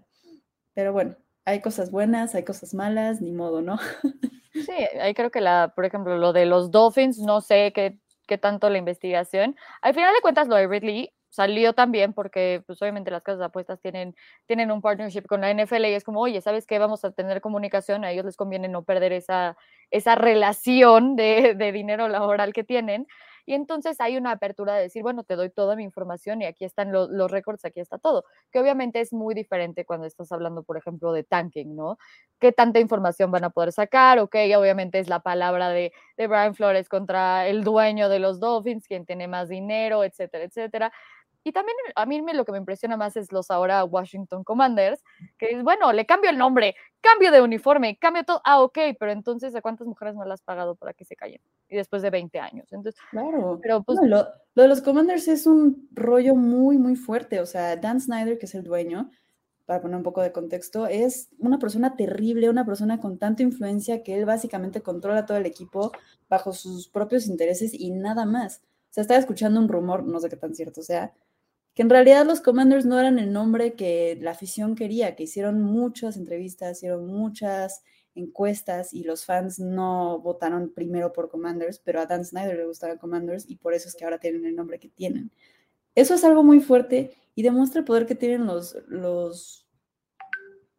Pero bueno, hay cosas buenas, hay cosas malas, ni modo, ¿no? Sí, ahí creo que la, por ejemplo, lo de los Dolphins, no sé qué, qué tanto la investigación. Al final de cuentas, lo de Ridley salió también porque, pues obviamente las casas de apuestas tienen, tienen un partnership con la NFL y es como, oye, ¿sabes qué? Vamos a tener comunicación, a ellos les conviene no perder esa, esa relación de, de dinero laboral que tienen. Y entonces hay una apertura de decir, bueno, te doy toda mi información y aquí están los récords, aquí está todo, que obviamente es muy diferente cuando estás hablando, por ejemplo, de tanking, ¿no? ¿Qué tanta información van a poder sacar? Ok, obviamente es la palabra de, de Brian Flores contra el dueño de los Dolphins, quien tiene más dinero, etcétera, etcétera. Y también a mí me, lo que me impresiona más es los ahora Washington Commanders, que es, bueno, le cambio el nombre, cambio de uniforme, cambio todo. Ah, ok, pero entonces, ¿a cuántas mujeres no las has pagado para que se callen? Y después de 20 años. Entonces, claro. Pero pues, lo, de los Commanders es un rollo muy, muy fuerte. O sea, Dan Snyder, que es el dueño, para poner un poco de contexto, es una persona terrible, una persona con tanta influencia que él básicamente controla todo el equipo bajo sus propios intereses y nada más. O sea, estaba escuchando un rumor, no sé qué tan cierto sea, que en realidad los Commanders no eran el nombre que la afición quería, que hicieron muchas entrevistas, hicieron muchas encuestas y los fans no votaron primero por Commanders, pero a Dan Snyder le gustaba Commanders y por eso es que ahora tienen el nombre que tienen. Eso es algo muy fuerte y demuestra el poder que tienen los, los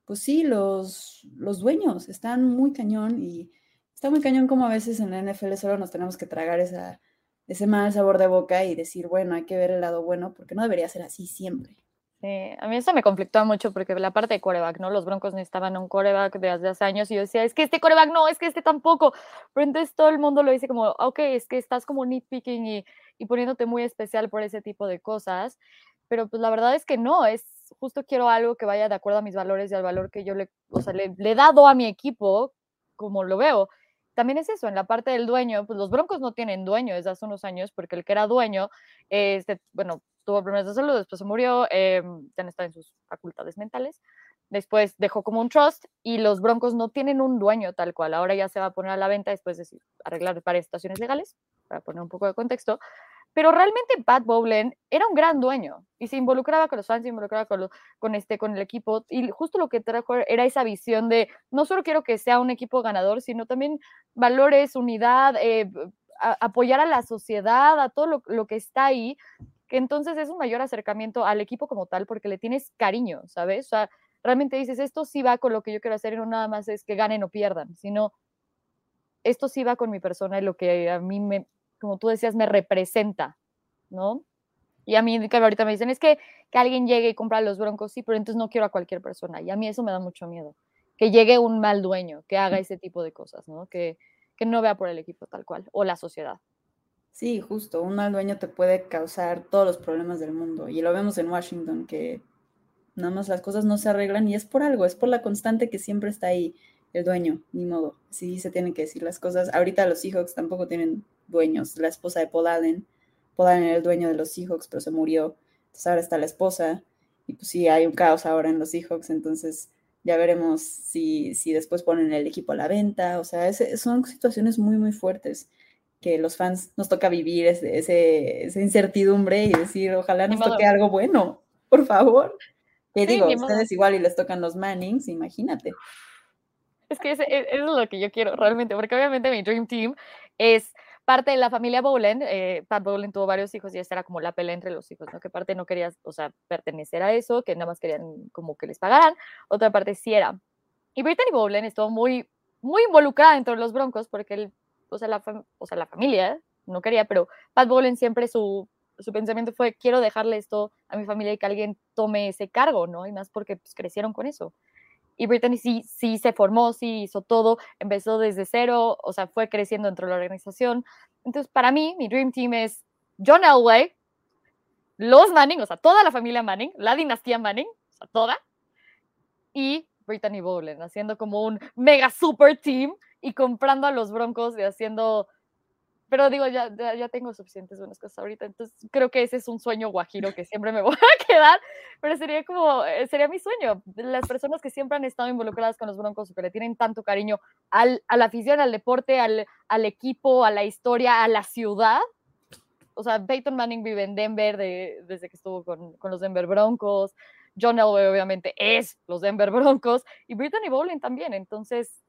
pues sí, los, los dueños. Están muy cañón y está muy cañón como a veces en la NFL solo nos tenemos que tragar esa ese mal sabor de boca y decir, bueno, hay que ver el lado bueno, porque no debería ser así siempre. Sí, a mí eso me conflictó mucho porque la parte de coreback, ¿no? Los Broncos necesitaban un coreback de hace años y yo decía, es que este coreback no, es que este tampoco. Pero entonces todo el mundo lo dice como, ok, es que estás como nitpicking y, y poniéndote muy especial por ese tipo de cosas. Pero pues la verdad es que no, es justo quiero algo que vaya de acuerdo a mis valores y al valor que yo le, o sea, le, le he dado a mi equipo, como lo veo también es eso, en la parte del dueño, pues los Broncos no tienen dueño desde hace unos años, porque el que era dueño, este, bueno, tuvo problemas de salud, después se murió, eh, ya no está en sus facultades mentales, después dejó como un trust y los Broncos no tienen un dueño tal cual, ahora ya se va a poner a la venta después de arreglar varias situaciones legales, para poner un poco de contexto, pero realmente Pat Bowlen era un gran dueño y se involucraba con los fans, se involucraba con, con, este, con el equipo y justo lo que trajo era esa visión de no solo quiero que sea un equipo ganador, sino también valores, unidad, eh, apoyar a la sociedad, a todo lo, lo, que está ahí, que entonces es un mayor acercamiento al equipo como tal porque le tienes cariño, ¿sabes? O sea, realmente dices, esto sí va con lo que yo quiero hacer y no nada más es que ganen o pierdan, sino esto sí va con mi persona y lo que a mí me, como tú decías, me representa, ¿no? Y a mí ahorita me dicen, es que, que alguien llegue y compra los broncos, sí, pero entonces no quiero a cualquier persona. Y a mí eso me da mucho miedo. Que llegue un mal dueño, que haga ese tipo de cosas, ¿no? Que, que no vea por el equipo tal cual, o la sociedad. Sí, justo, un mal dueño te puede causar todos los problemas del mundo. Y lo vemos en Washington, que nada más las cosas no se arreglan y es por algo, es por la constante que siempre está ahí el dueño, ni modo. Sí se tienen que decir las cosas. Ahorita los Seahawks tampoco tienen dueños. La esposa de Paul Allen, Paul Allen era el dueño de los Seahawks, pero se murió. Entonces ahora está la esposa. Y pues sí, hay un caos ahora en los Seahawks. Entonces ya veremos si, si después ponen el equipo a la venta. O sea, son situaciones muy, muy fuertes que los fans nos toca vivir ese, esa incertidumbre y decir, ojalá nos toque algo bueno, por favor. ¿Qué digo? Ustedes igual y les tocan los Mannings, imagínate. Es que eso es lo que yo quiero realmente, porque obviamente mi Dream Team es parte de la familia Bowlen, eh, Pat Bowlen tuvo varios hijos y esta era como la pelea entre los hijos, ¿no? Que parte no quería, o sea, pertenecer a eso, que nada más querían como que les pagaran, otra parte sí era. Y Brittany Bowlen estuvo muy, muy involucrada dentro de los Broncos porque él, o sea, la, o sea, la familia no quería, pero Pat Bowlen siempre su, su pensamiento fue, quiero dejarle esto a mi familia y que alguien tome ese cargo, ¿no? Y más porque pues, crecieron con eso y Brittany sí, sí se formó, sí hizo todo, empezó desde cero, o sea, fue creciendo dentro de la organización. Entonces, para mí, mi Dream Team es John Elway, los Manning, o sea, toda la familia Manning, la dinastía Manning, o sea, toda, y Brittany Bowlen, haciendo como un mega super team y comprando a los Broncos y haciendo pero digo, ya, ya, tengo suficientes buenas cosas ahorita, entonces creo que ese es un sueño guajiro que siempre me voy a quedar, pero sería como, eh, sería mi sueño. Las personas que siempre han estado involucradas con los Broncos que le tienen tanto cariño al, a la afición, al deporte, al, al equipo, a la historia, a la ciudad. O sea, Peyton Manning vive en Denver desde que estuvo con, con los Denver Broncos. John Elway obviamente es los Denver Broncos y Brittany Bowling también. Entonces,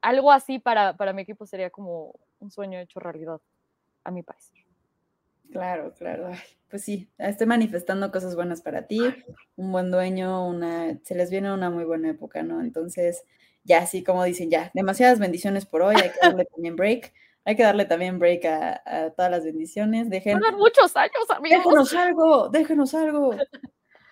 algo así para, para mi equipo sería como un sueño hecho realidad, a mi parecer. Claro, claro. pues sí, estoy manifestando cosas buenas para ti, un buen dueño, una, se les viene una muy buena época, ¿no? Entonces, ya así como dicen, ya, demasiadas bendiciones por hoy, hay que darle también break, hay que darle también break a, todas las bendiciones. Dejen, muchos años, amigos. Déjenos algo, déjenos algo.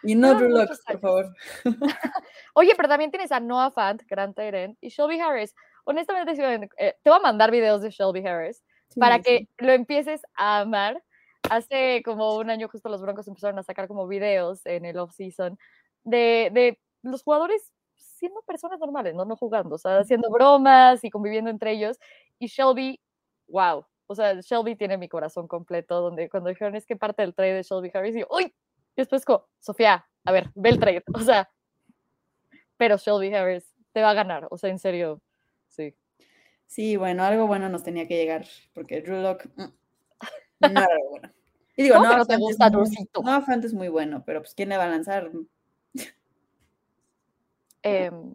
Y no Drew Locks, por favor. Oye, pero también tienes a Noah Fant, Gran Tyrant, y Shelby Harris honestamente, eh, te voy a mandar videos de Shelby Harris para que lo empieces a amar. Hace como un año justo los Broncos empezaron a sacar como videos en el off-season de, de los jugadores siendo personas normales, ¿no? no jugando, o sea, haciendo bromas y conviviendo entre ellos. Y Shelby, wow, o sea, Shelby tiene mi corazón completo, donde cuando dijeron es que parte del trade de Shelby Harris, y yo, ¡uy! Y después, como, Sofía, a ver, ve el trade, o sea, pero Shelby Harris te va a ganar, o sea, en serio, Sí. Sí, bueno, algo bueno nos tenía que llegar, porque Drew Lock mm, no era algo bueno. Y digo, no, te gusta, no, Fant es muy bueno, pero pues ¿quién le va a lanzar? Em,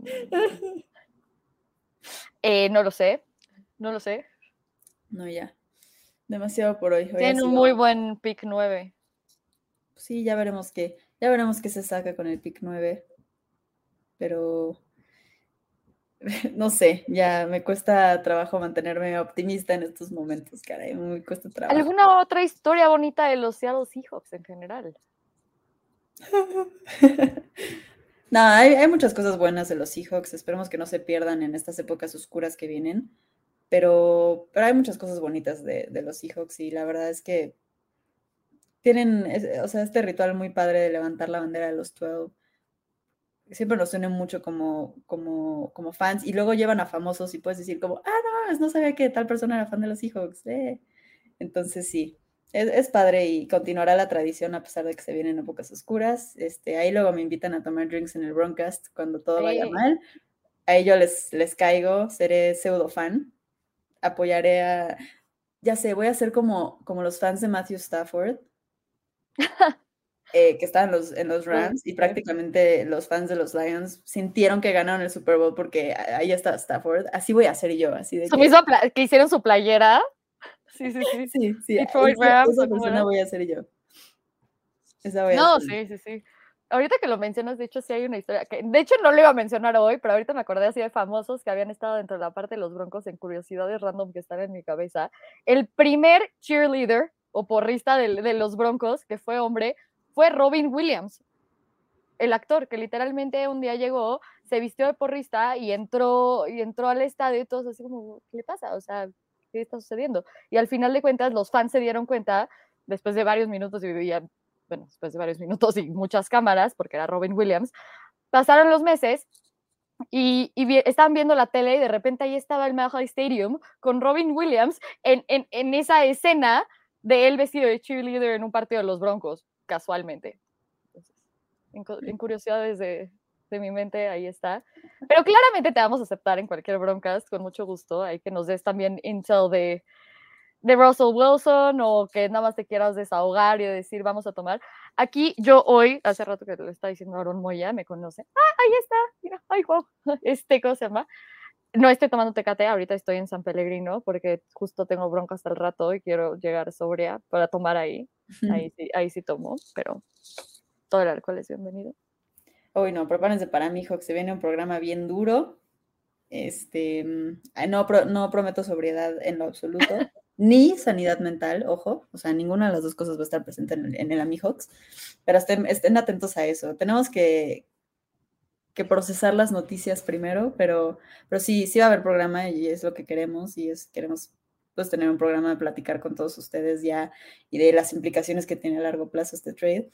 eh, no lo sé, no lo sé. No, ya. Demasiado por hoy. Tiene un muy buen pick 9. Sí, ya veremos qué, ya veremos qué se saca con el pick 9. Pero no sé, ya me cuesta trabajo mantenerme optimista en estos momentos, caray, me cuesta trabajo. ¿Alguna otra historia bonita de los Seattle Seahawks en general? no, hay, muchas cosas buenas de los Seahawks, esperemos que no se pierdan en estas épocas oscuras que vienen, pero, pero hay muchas cosas bonitas de, de los Seahawks y la verdad es que tienen, o sea, este ritual muy padre de levantar la bandera de los 12 siempre nos suenan mucho como, como, como fans y luego llevan a famosos y puedes decir como, ah, no, no sabía que tal persona era fan de los Seahawks. Eh. Entonces sí, es, padre y continuará la tradición a pesar de que se vienen épocas oscuras. Este, ahí luego me invitan a tomar drinks en el broadcast cuando todo vaya mal. Ahí yo les, les caigo, seré pseudo fan. Apoyaré a, ya sé, voy a ser como, como los fans de Matthew Stafford. Eh, que estaban los, en los Rams y prácticamente los fans de los Lions sintieron que ganaron el Super Bowl porque ahí está Stafford. Así voy a hacer yo, así de que... que hicieron su playera. Sí, sí, sí. sí, sí. Detroit Rams. Esa persona voy a ser yo. Esa voy no, sí, sí, sí. Ahorita que lo mencionas, de hecho, sí hay una historia que, de hecho, no lo iba a mencionar hoy, pero ahorita me acordé así de famosos que habían estado dentro de la parte de los Broncos en curiosidades random que están en mi cabeza. El primer cheerleader o porrista de, de los Broncos, que fue hombre, fue Robin Williams, el actor que literalmente un día llegó, se vistió de porrista y entró, y entró al estadio y todos así como, ¿qué le pasa? O sea, ¿qué está sucediendo? Y al final de cuentas, los fans se dieron cuenta, después de varios minutos, y ya, bueno, después de varios minutos y muchas cámaras, porque era Robin Williams, pasaron los meses y, estaban viendo la tele y de repente ahí estaba el Mahal Stadium con Robin Williams en, en, en esa escena de él vestido de cheerleader en un partido de los Broncos casualmente. en, curiosidades de, de, mi mente, ahí está. Pero claramente te vamos a aceptar en cualquier broadcast, con mucho gusto. Hay que nos des también intel de, de Russell Wilson o que nada más te quieras desahogar y decir, vamos a tomar. Aquí yo hoy, hace rato que lo está diciendo Aaron Moya, me conoce. Ah, ahí está, mira, ay, wow, este, ¿cómo se llama? No estoy tomando tecate, ahorita estoy en San Pellegrino porque justo tengo bronca hasta el rato y quiero llegar sobria para tomar ahí. Ahí sí, ahí sí tomo, pero todo el alcohol es bienvenido. Hoy no, prepárense para mi hijo, que se viene un programa bien duro. Este, mm, no, no prometo sobriedad en lo absoluto, ni sanidad mental, ojo, o sea, ninguna de las dos cosas va a estar presente en el, en el Amihox, pero estén, estén atentos a eso. Tenemos que, que procesar las noticias primero, pero, pero sí, sí va a haber programa y es lo que queremos y es queremos pues tener un programa de platicar con todos ustedes ya y de las implicaciones que tiene a largo plazo este trade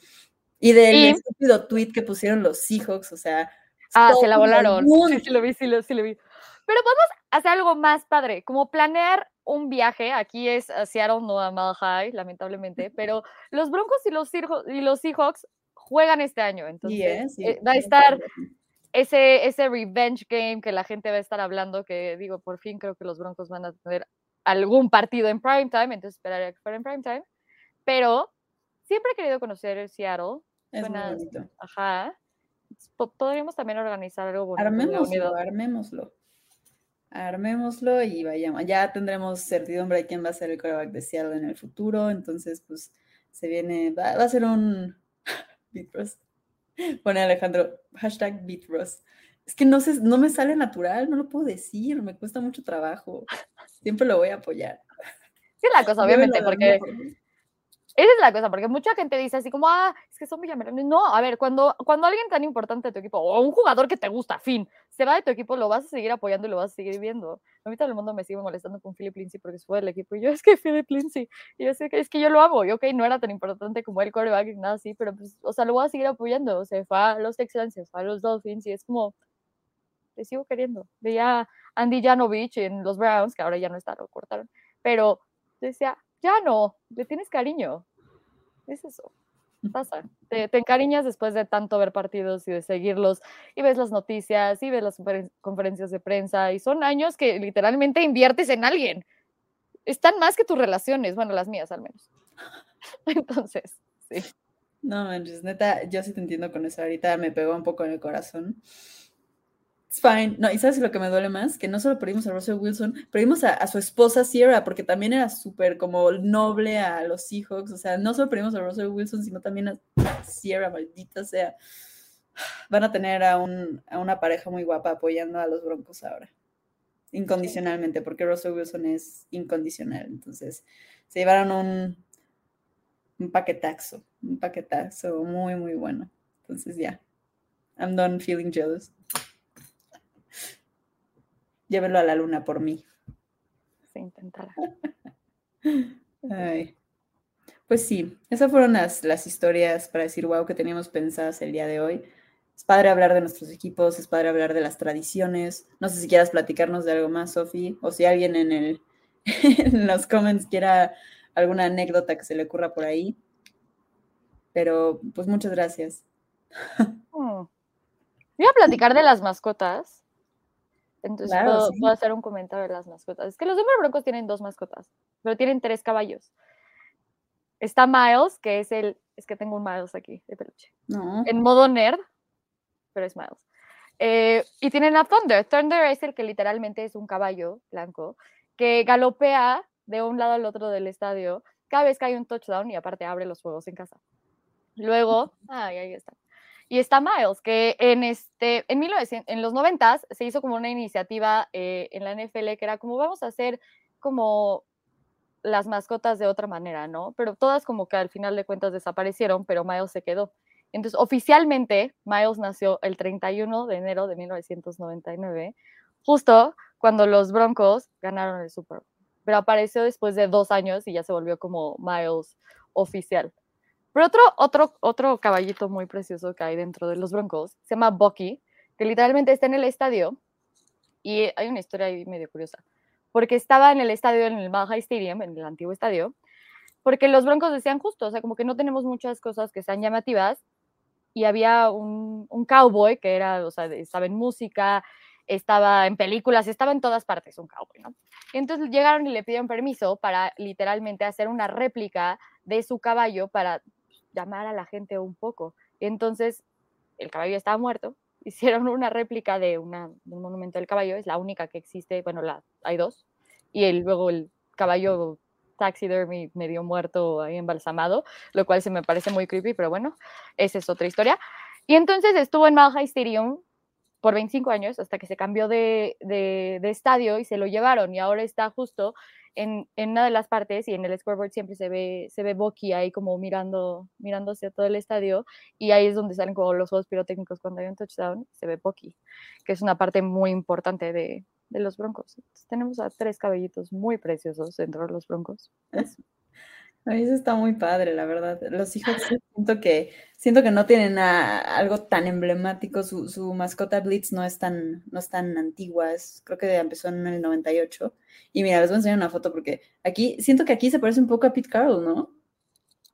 y del estúpido tweet que pusieron los Seahawks, o sea, ah, se la volaron. Sí, sí lo vi, sí lo, sí lo vi. Pero vamos a hacer algo más padre, como planear un viaje. Aquí es Seattle, no a Mile lamentablemente, pero los Broncos y los, y los Seahawks juegan este año. Entonces, eh, va a estar ese, ese revenge game que la gente va a estar hablando, que digo, por fin creo que los Broncos van a tener algún partido en prime time, entonces esperaría que fuera en prime time. Pero siempre he querido conocer Seattle. Es bonito. Ajá. Podríamos también organizar algo bonito. Armémoslo, armémoslo. Armémoslo y vayamos. Ya tendremos certidumbre de quién va a ser el quarterback de Seattle en el futuro. Entonces, pues, se viene, va, a ser un. Pone Alejandro, hashtag Beatros. Es que no, sé, no me sale natural, no lo puedo decir, me cuesta mucho trabajo. Siempre lo voy a apoyar. Sí, la cosa, obviamente, porque esa es la cosa, porque mucha gente dice así como, ah, es que son villameranos. No, a ver, cuando, cuando alguien tan importante de tu equipo, o un jugador que te gusta, fin, se va de tu equipo, lo vas a seguir apoyando y lo vas a seguir viendo. A mí todo el mundo me sigue molestando con Philip Lindsay porque se fue del equipo. Y yo, es que Philip Lindsay, y yo sé que es que yo lo amo. Y ok, no era tan importante como el coreback y nada así, pero pues, o sea, lo voy a seguir apoyando. O sea, fue a los Texans, se fue a los Dolphins y es como, te sigo queriendo. Veía a Andy Janovich en los Browns, que ahora ya no está, lo cortaron, pero decía, ya no, le tienes cariño es eso. Pasa. Te, encariñas después de tanto ver partidos y de seguirlos y ves las noticias y ves las conferencias de prensa y son años que literalmente inviertes en alguien. Están más que tus relaciones, bueno, las mías al menos. Entonces, sí. No, manches, neta, yo sí te entiendo con eso. Ahorita me pegó un poco en el corazón It's fine. No, y sabes lo que me duele más, que no solo perdimos a Russell Wilson, perdimos a, su esposa Sierra, porque también era súper como noble a los Seahawks. O sea, no solo perdimos a Russell Wilson, sino también a Sierra, maldita sea. Van a tener a, un, a una pareja muy guapa apoyando a los Broncos ahora. Incondicionalmente, porque Russell Wilson es incondicional. Entonces, se llevaron un, un paquetazo, un paquetazo muy, muy bueno. Entonces, ya. I'm done feeling jealous llévelo a la luna por mí. Se intentará. Pues sí, esas fueron las, las historias para decir, wow, que teníamos pensadas el día de hoy. Es padre hablar de nuestros equipos, es padre hablar de las tradiciones. No sé si quieras platicarnos de algo más, Sofi, o si alguien en, el, en los comments quiera alguna anécdota que se le ocurra por ahí. Pero pues muchas gracias. Voy a platicar de las mascotas. Entonces puedo, hacer un comentario de las mascotas. Es que los Denver Broncos tienen dos mascotas, pero tienen tres caballos. Está Miles, que es el. Es que tengo un Miles aquí de peluche. No. En modo nerd, pero es Miles. Eh, y tienen a Thunder. Thunder es el que literalmente es un caballo blanco que galopea de un lado al otro del estadio cada vez que hay un touchdown y aparte abre los juegos en casa. Luego, ay, ahí está. Y está Miles, que en, este, en, 1900, en los 90 se hizo como una iniciativa eh, en la NFL que era como vamos a hacer como las mascotas de otra manera, ¿no? Pero todas como que al final de cuentas desaparecieron, pero Miles se quedó. Entonces, oficialmente, Miles nació el 31 de enero de 1999, justo cuando los Broncos ganaron el Super Bowl. Pero apareció después de dos años y ya se volvió como Miles oficial. Pero otro, otro, otro caballito muy precioso que hay dentro de los Broncos se llama Bucky, que literalmente está en el estadio. Y hay una historia ahí medio curiosa, porque estaba en el estadio, en el Mile Stadium, en el antiguo estadio, porque los Broncos decían justo, o sea, como que no tenemos muchas cosas que sean llamativas, y había un, un cowboy que era, o sea, estaba en música, estaba en películas, estaba en todas partes un cowboy, ¿no? entonces llegaron y le pidieron permiso para literalmente hacer una réplica de su caballo para llamar a la gente un poco. Entonces, el caballo estaba muerto, hicieron una réplica de, un monumento del caballo, es la única que existe, bueno, hay dos, y el, luego el caballo taxidermy medio muerto ahí embalsamado, lo cual se me parece muy creepy, pero bueno, esa es otra historia. Y entonces estuvo en Malha Stadium por 25 años hasta que se cambió de, de, de, estadio y se lo llevaron y ahora está justo en, una de las partes y en el scoreboard siempre se ve, se ve Bucky ahí como mirando, mirando hacia todo el estadio y ahí es donde salen como los juegos pirotécnicos cuando hay un touchdown, se ve Bucky, que es una parte muy importante de, de los Broncos. tenemos a tres cabellitos muy preciosos dentro de los Broncos. A eso está muy padre, la verdad. Los hijos siento que siento que no tienen algo tan emblemático. Su, su, mascota Blitz no es tan no es tan antigua. creo que empezó en el 98. Y mira, les voy a enseñar una foto porque aquí siento que aquí se parece un poco a Pete Carroll, ¿no?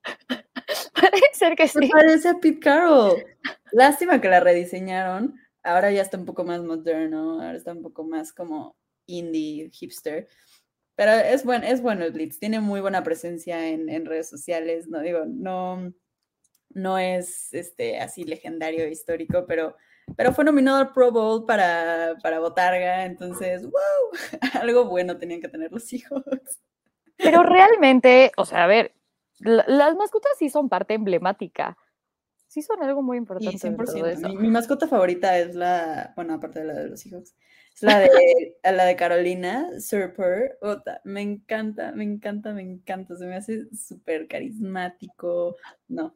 Parece ser que sí. parece a Pete Carroll. Lástima que la rediseñaron. Ahora ya está un poco más moderno. Ahora está un poco más como indie, hipster. Pero es bueno, es bueno el Blitz, tiene muy buena presencia en, redes sociales, no digo, no, no es este, así legendario histórico, pero, pero fue nominado al Pro Bowl para, para Botarga, entonces, wow, algo bueno tenían que tener los hijos. Pero realmente, o sea, a ver, las mascotas sí son parte emblemática. Sí son algo muy importante. Sí, 100%. Mi, mi, mascota favorita es la, bueno, aparte de la de los hijos, es la de, la de Carolina, Surper. me encanta, me encanta, me encanta. Se me hace súper carismático. No,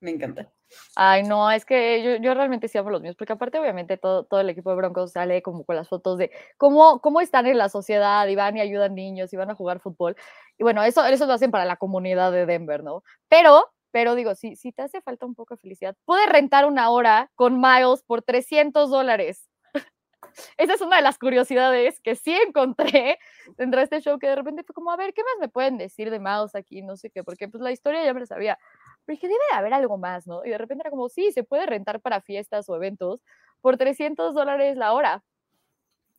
me encanta. Ay, no, es que yo, yo realmente sí amo los míos, porque aparte obviamente todo, todo el equipo de Broncos sale como con las fotos de cómo, cómo están en la sociedad y van y ayudan niños y van a jugar fútbol. Y bueno, eso, eso lo hacen para la comunidad de Denver, ¿no? Pero, pero digo, si, si te hace falta un poco de felicidad, puedes rentar una hora con Miles por 300 dólares. Esa es una de las curiosidades que sí encontré dentro de este show, que de repente fue como, a ver, ¿qué más me pueden decir de Mouse aquí? No sé qué, porque pues la historia ya me la sabía, pero dije, debe de haber algo más, ¿no? Y de repente era como, sí, se puede rentar para fiestas o eventos por 300 dólares la hora.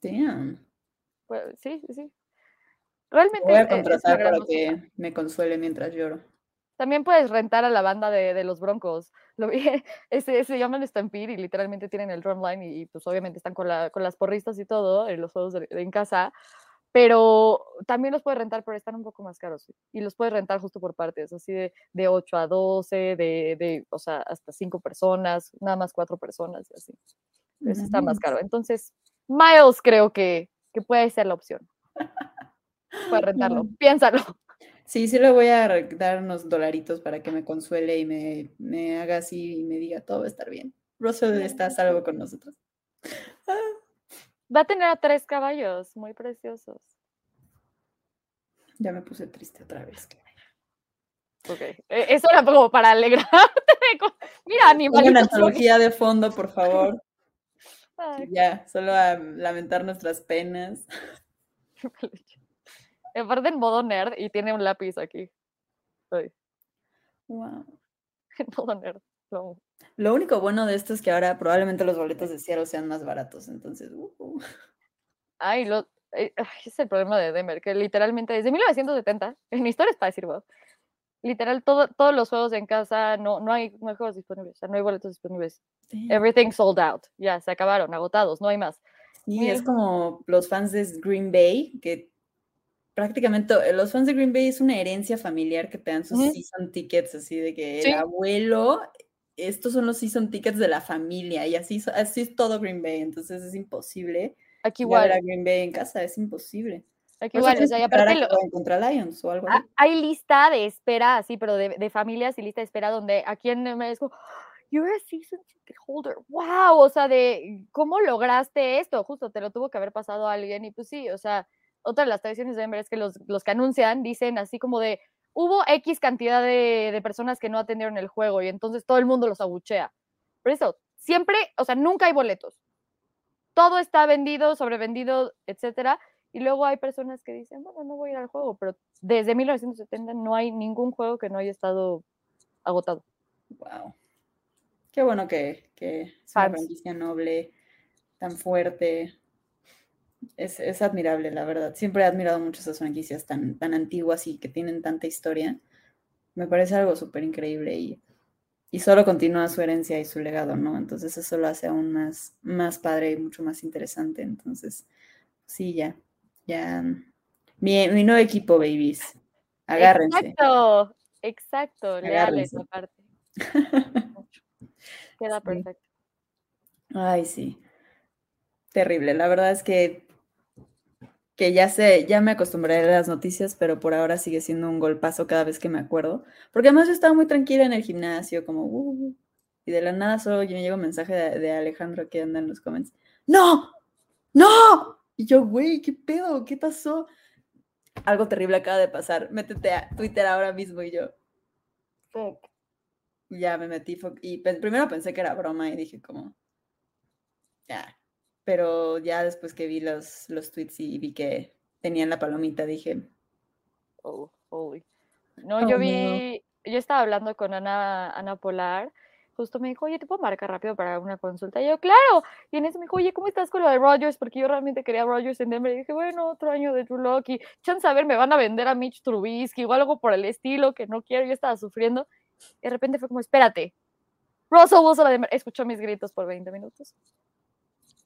Damn. Pues, sí, sí. Realmente. Voy a contratar para que me consuele mientras lloro. También puedes rentar a la banda de, los Broncos. Lo vi, ese, se llaman Stampede y literalmente tienen el drumline y, y pues obviamente están con, la, con las porristas y todo en los juegos en casa. Pero también los puedes rentar, pero están un poco más caros. Y los puedes rentar justo por partes, así de, de 8 a 12, de, de, o sea, hasta 5 personas, nada más 4 personas y así. Eso está más caro. Entonces, Miles creo que, que puede ser la opción. Puedes rentarlo, piénsalo. Sí, sí le voy a dar unos dolaritos para que me consuele y me, me haga así y me diga todo va a estar bien. Russell está salvo con nosotros. Va a tener a tres caballos muy preciosos. Ya me puse triste otra vez. Ok, e, eso era como para alegrarte. Mira, animalitos. Una antología de fondo, por favor. Ya, solo a lamentar nuestras penas. Aparte en modo nerd y tiene un lápiz aquí. Wow. En modo nerd. Lo único bueno de esto es que ahora probablemente los boletos de Seattle sean más baratos, entonces. Uh. Ay, lo, eh, es el problema de Denver, que literalmente desde 1970, en historia es para decir, literal, todo, todos los juegos en casa, no, no, hay, no hay juegos disponibles, o sea, no hay boletos disponibles. Everything sold out, ya, se acabaron, agotados, no hay más. Y es como los fans de Green Bay, que prácticamente eh, los fans de Green Bay es una herencia familiar que te dan sus season tickets, así de que el abuelo, estos son los season tickets de la familia y así, así es todo Green Bay, entonces es imposible. Aquí igual. A Green Bay en casa es imposible. Aquí igual, o sea, aparte lo, contra Lions o algo así. Hay lista de espera, así, pero de, de, familias y lista de espera donde aquí en México, you're a season ticket holder, wow, o sea, de cómo lograste esto, justo te lo tuvo que haber pasado a alguien y pues sí, o sea, otra de las tradiciones de Denver es que los, los que anuncian dicen así como de, hubo X cantidad de, de, personas que no atendieron el juego y entonces todo el mundo los abuchea. Por eso, siempre, o sea, nunca hay boletos. Todo está vendido, sobrevendido, etcétera. Y luego hay personas que dicen, bueno, no voy a ir al juego, pero desde 1970 no hay ningún juego que no haya estado agotado. Wow. Qué bueno que, que es una noble, tan fuerte, es, admirable, la verdad. Siempre he admirado mucho esas franquicias tan, tan antiguas y que tienen tanta historia. Me parece algo súper increíble y, y, solo continúa su herencia y su legado, ¿no? Entonces eso lo hace aún más, más padre y mucho más interesante. Entonces, sí, ya, ya. Mi, mi nuevo equipo, babies. Agárrense. Exacto, exacto, leales aparte. Queda perfecto. Ay, sí. Terrible. La verdad es que que ya sé, ya me acostumbré a las noticias, pero por ahora sigue siendo un golpazo cada vez que me acuerdo. Porque además yo estaba muy tranquila en el gimnasio, como, uh, y de la nada solo me llega un mensaje de, Alejandro que anda en los comments. ¡No! ¡No! Y yo, güey, ¿qué pedo? ¿Qué pasó? algo terrible acaba de pasar, métete a Twitter ahora mismo y yo. Ya me metí y primero pensé que era broma y dije como, ya, pero ya después que vi los, los tweets y vi que tenían la palomita, dije, oh, holy. No, yo oh, vi, yo estaba hablando con Ana, Ana Polar justo me dijo, oye, ¿te puedo marcar rápido para una consulta? Y yo, claro. Y en eso me dijo, oye, ¿cómo estás con lo de Rogers? Porque yo realmente quería Rogers en Denver. Y dije, bueno, otro año de Drew Lock. Y chance a ver, me van a vender a Mitch Trubisky o algo por el estilo que no quiero. Yo estaba sufriendo. Y de repente fue como, espérate. Russell Wilson de escuchó mis gritos por 20 minutos.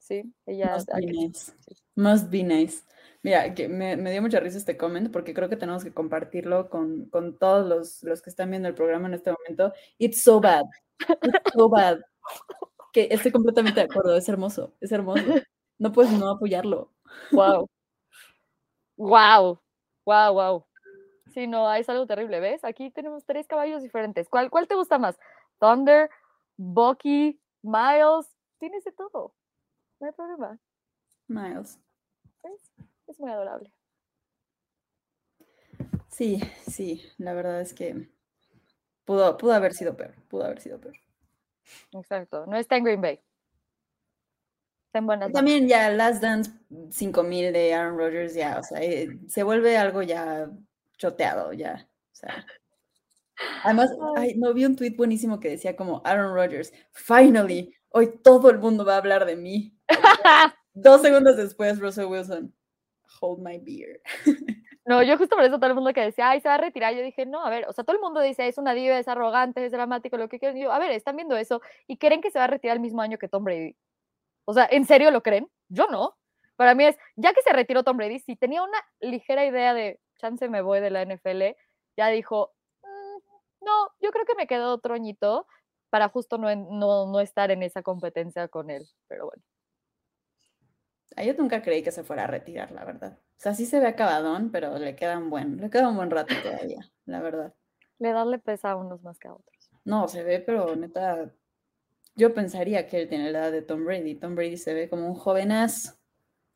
Sí, ella. Must be nice. Must be nice. Mira, que me, dio mucha risa este comment porque creo que tenemos que compartirlo con, con todos los, los, que están viendo el programa en este momento. It's so bad. It's so bad. Que estoy completamente de acuerdo, es hermoso, es hermoso. No puedes no apoyarlo. Wow. Wow. Wow, wow. Sí, no, es algo terrible, ¿ves? Aquí tenemos tres caballos diferentes. ¿Cuál, cuál te gusta más? Thunder, Bucky, Miles, tienes de todo. No hay problema. Miles. Es muy adorable. Sí, sí, la verdad es que pudo, pudo haber sido peor, pudo haber sido peor. Exacto, no está en Green Bay. Está en buenas También ya Last Dance 5000 de Aaron Rodgers, ya, o sea, eh, se vuelve algo ya choteado, ya, o sea. Además, no vi un tweet buenísimo que decía como Aaron Rodgers, finally, hoy todo el mundo va a hablar de mí. Dos segundos después, Russell Wilson, hold my beer. No, yo justo por eso todo el mundo que decía, ay, se va a retirar, yo dije, no, a ver, o sea, todo el mundo dice, es una diva, es arrogante, es dramático, lo que quieran. Yo, a ver, están viendo eso y creen que se va a retirar el mismo año que Tom Brady. O sea, ¿en serio lo creen? Yo no. Para mí es, ya que se retiró Tom Brady, si tenía una ligera idea de, chance me voy de la NFL, ya dijo, mm, no, yo creo que me quedo otro añito para justo no, no, no estar en esa competencia con él, pero bueno. Yo nunca creí que se fuera a retirar, la verdad. O sea, sí se ve acabadón, pero le queda un buen, le queda un buen rato todavía, la verdad. Le darle pesa a unos más que a otros. No, se ve, pero neta, yo pensaría que él tiene la edad de Tom Brady. Tom Brady se ve como un jovenazo.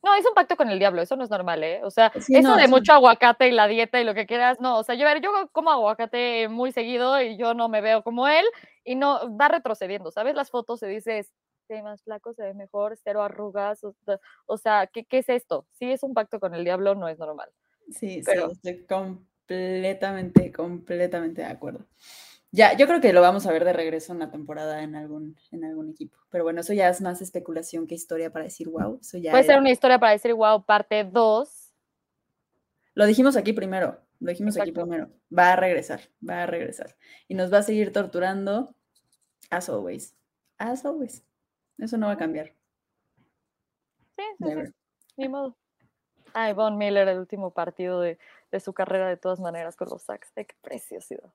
No, es un pacto con el diablo, eso no es normal, ¿eh? O sea, eso de mucho aguacate y la dieta y lo que quieras, no, o sea, yo, yo como aguacate muy seguido y yo no me veo como él y no, va retrocediendo, ¿sabes? Las fotos se dices, se más flaco, se ve mejor, cero arrugas, o, sea, ¿qué, ¿qué, es esto? Si es un pacto con el diablo, no es normal. Sí, sí, estoy completamente, completamente de acuerdo. Ya, yo creo que lo vamos a ver de regreso en la temporada en algún, en algún equipo. Pero bueno, eso ya es más especulación que historia para decir wow. Eso ya Puede ser una historia para decir wow, parte 2. Lo dijimos aquí primero, lo dijimos aquí primero. Va a regresar, va a regresar. Y nos va a seguir torturando, as always. As always. Eso no va a cambiar. Sí, sí, sí. Ni modo. Ay, Von Miller, el último partido de, su carrera de todas maneras con los Sacks. Qué preciosidad.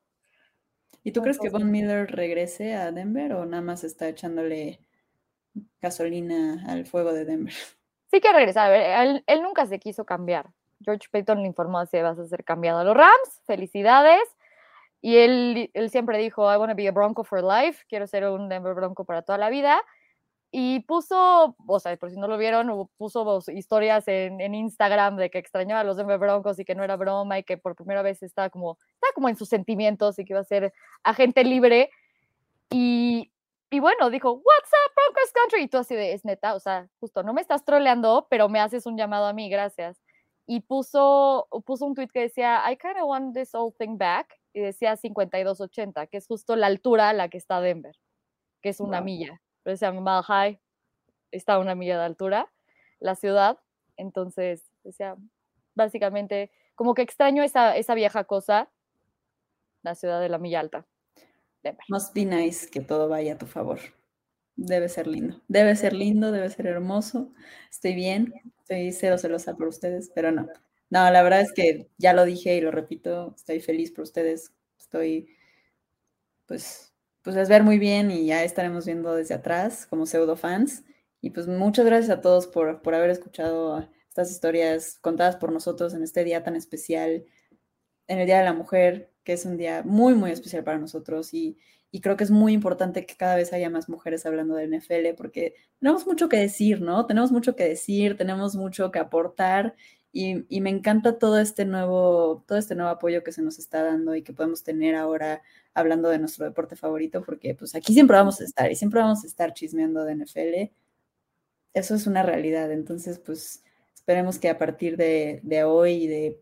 ¿Y tú crees que Von Miller regrese a Denver o nada más está echándole gasolina al fuego de Denver? Sí que regresa. A ver, él, nunca se quiso cambiar. George Payton le informó si vas a ser cambiado a los Rams. Felicidades. Y él, él siempre dijo, I want to be a Bronco for life. Quiero ser un Denver Bronco para toda la vida y puso, o sea, por si no lo vieron, puso historias en, en, Instagram de que extrañaba a los Denver Broncos y que no era broma y que por primera vez estaba como, estaba como en sus sentimientos y que iba a ser agente libre. Y, y bueno, dijo, What's up, Broncos Country? Y tú así de, es neta, o sea, justo, no me estás troleando, pero me haces un llamado a mí, gracias. Y puso, puso un tweet que decía, I kind of want this old thing back. Y decía 5280, que es justo la altura a la que está Denver, que es una milla pero se llama High, está a una milla de altura, la ciudad, entonces, o sea, básicamente, como que extraño esa, esa vieja cosa, la ciudad de la milla alta. Must be nice que todo vaya a tu favor. Debe ser lindo. Debe ser lindo, debe ser hermoso. Estoy bien, estoy cero celosa por ustedes, pero no. No, la verdad es que ya lo dije y lo repito, estoy feliz por ustedes. Estoy, pues, pues es ver muy bien y ya estaremos viendo desde atrás como pseudo fans. Y pues muchas gracias a todos por, por haber escuchado estas historias contadas por nosotros en este día tan especial, en el Día de la Mujer, que es un día muy, muy especial para nosotros. Y, y creo que es muy importante que cada vez haya más mujeres hablando del NFL, porque tenemos mucho que decir, ¿no? Tenemos mucho que decir, tenemos mucho que aportar y, me encanta todo este nuevo, todo este nuevo apoyo que se nos está dando y que podemos tener ahora hablando de nuestro deporte favorito, porque pues aquí siempre vamos a estar y siempre vamos a estar chismeando de NFL. Eso es una realidad. Entonces, pues esperemos que a partir de, hoy y, de,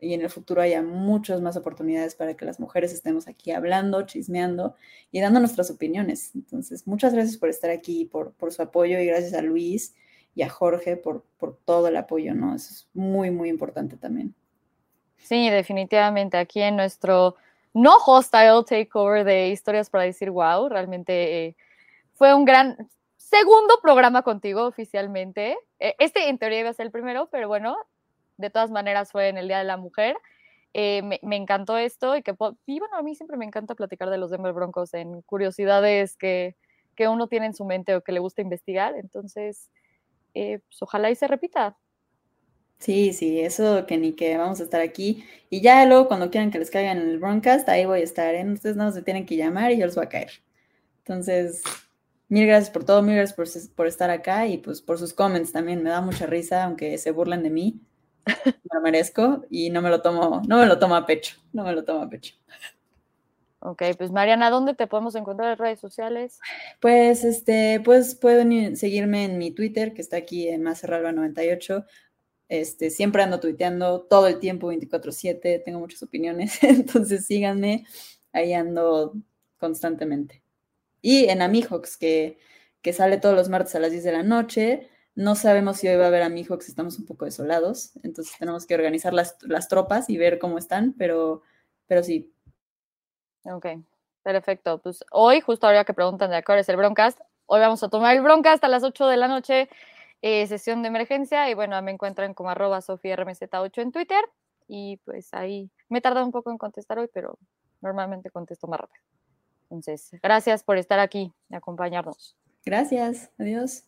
y en el futuro haya muchas más oportunidades para que las mujeres estemos aquí hablando, chismeando y dando nuestras opiniones. Entonces, muchas gracias por estar aquí, por, por su apoyo y gracias a Luis y a Jorge por, por todo el apoyo, ¿no? Eso es muy, muy importante también. Sí, definitivamente. Aquí en nuestro no hostile takeover de historias para decir wow, realmente eh, fue un gran segundo programa contigo oficialmente. Eh, este en teoría iba a ser el primero, pero bueno, de todas maneras fue en el Día de la Mujer. Eh, me, me, encantó esto y que, y bueno, a mí siempre me encanta platicar de los Denver Broncos en curiosidades que, que uno tiene en su mente o que le gusta investigar. Entonces, eh, pues ojalá y se repita. Sí, sí, eso que ni que vamos a estar aquí. Y ya luego cuando quieran que les caigan en el broadcast, ahí voy a estar. ¿eh? Ustedes no se tienen que llamar y yo les voy a caer. Entonces, mil gracias por todo, mil gracias por, por, estar acá y pues por sus comments también. Me da mucha risa, aunque se burlen de mí. Me lo merezco y no me lo tomo, no me lo tomo a pecho, no me lo tomo a pecho. Ok, pues Mariana, ¿dónde te podemos encontrar en redes sociales? Pues, este, pues pueden seguirme en mi Twitter, que está aquí en Macerralba98. Este, siempre ando tuiteando todo el tiempo, 24/7, tengo muchas opiniones, entonces síganme, ahí ando constantemente. Y en Amihox, que, que sale todos los martes a las 10 de la noche. No sabemos si hoy va a haber Amihox, estamos un poco desolados, entonces tenemos que organizar las, las tropas y ver cómo están, pero, pero sí, Ok, perfecto. Pues hoy, justo ahora que preguntan de acuerdo es el Broncast, hoy vamos a tomar el Broncast a las 8 de la noche, eh, sesión de emergencia. Y bueno, me encuentran como arroba sofiarmz8 en Twitter. Y pues ahí me he tardado un poco en contestar hoy, pero normalmente contesto más rápido. Entonces, gracias por estar aquí y acompañarnos. Gracias, adiós.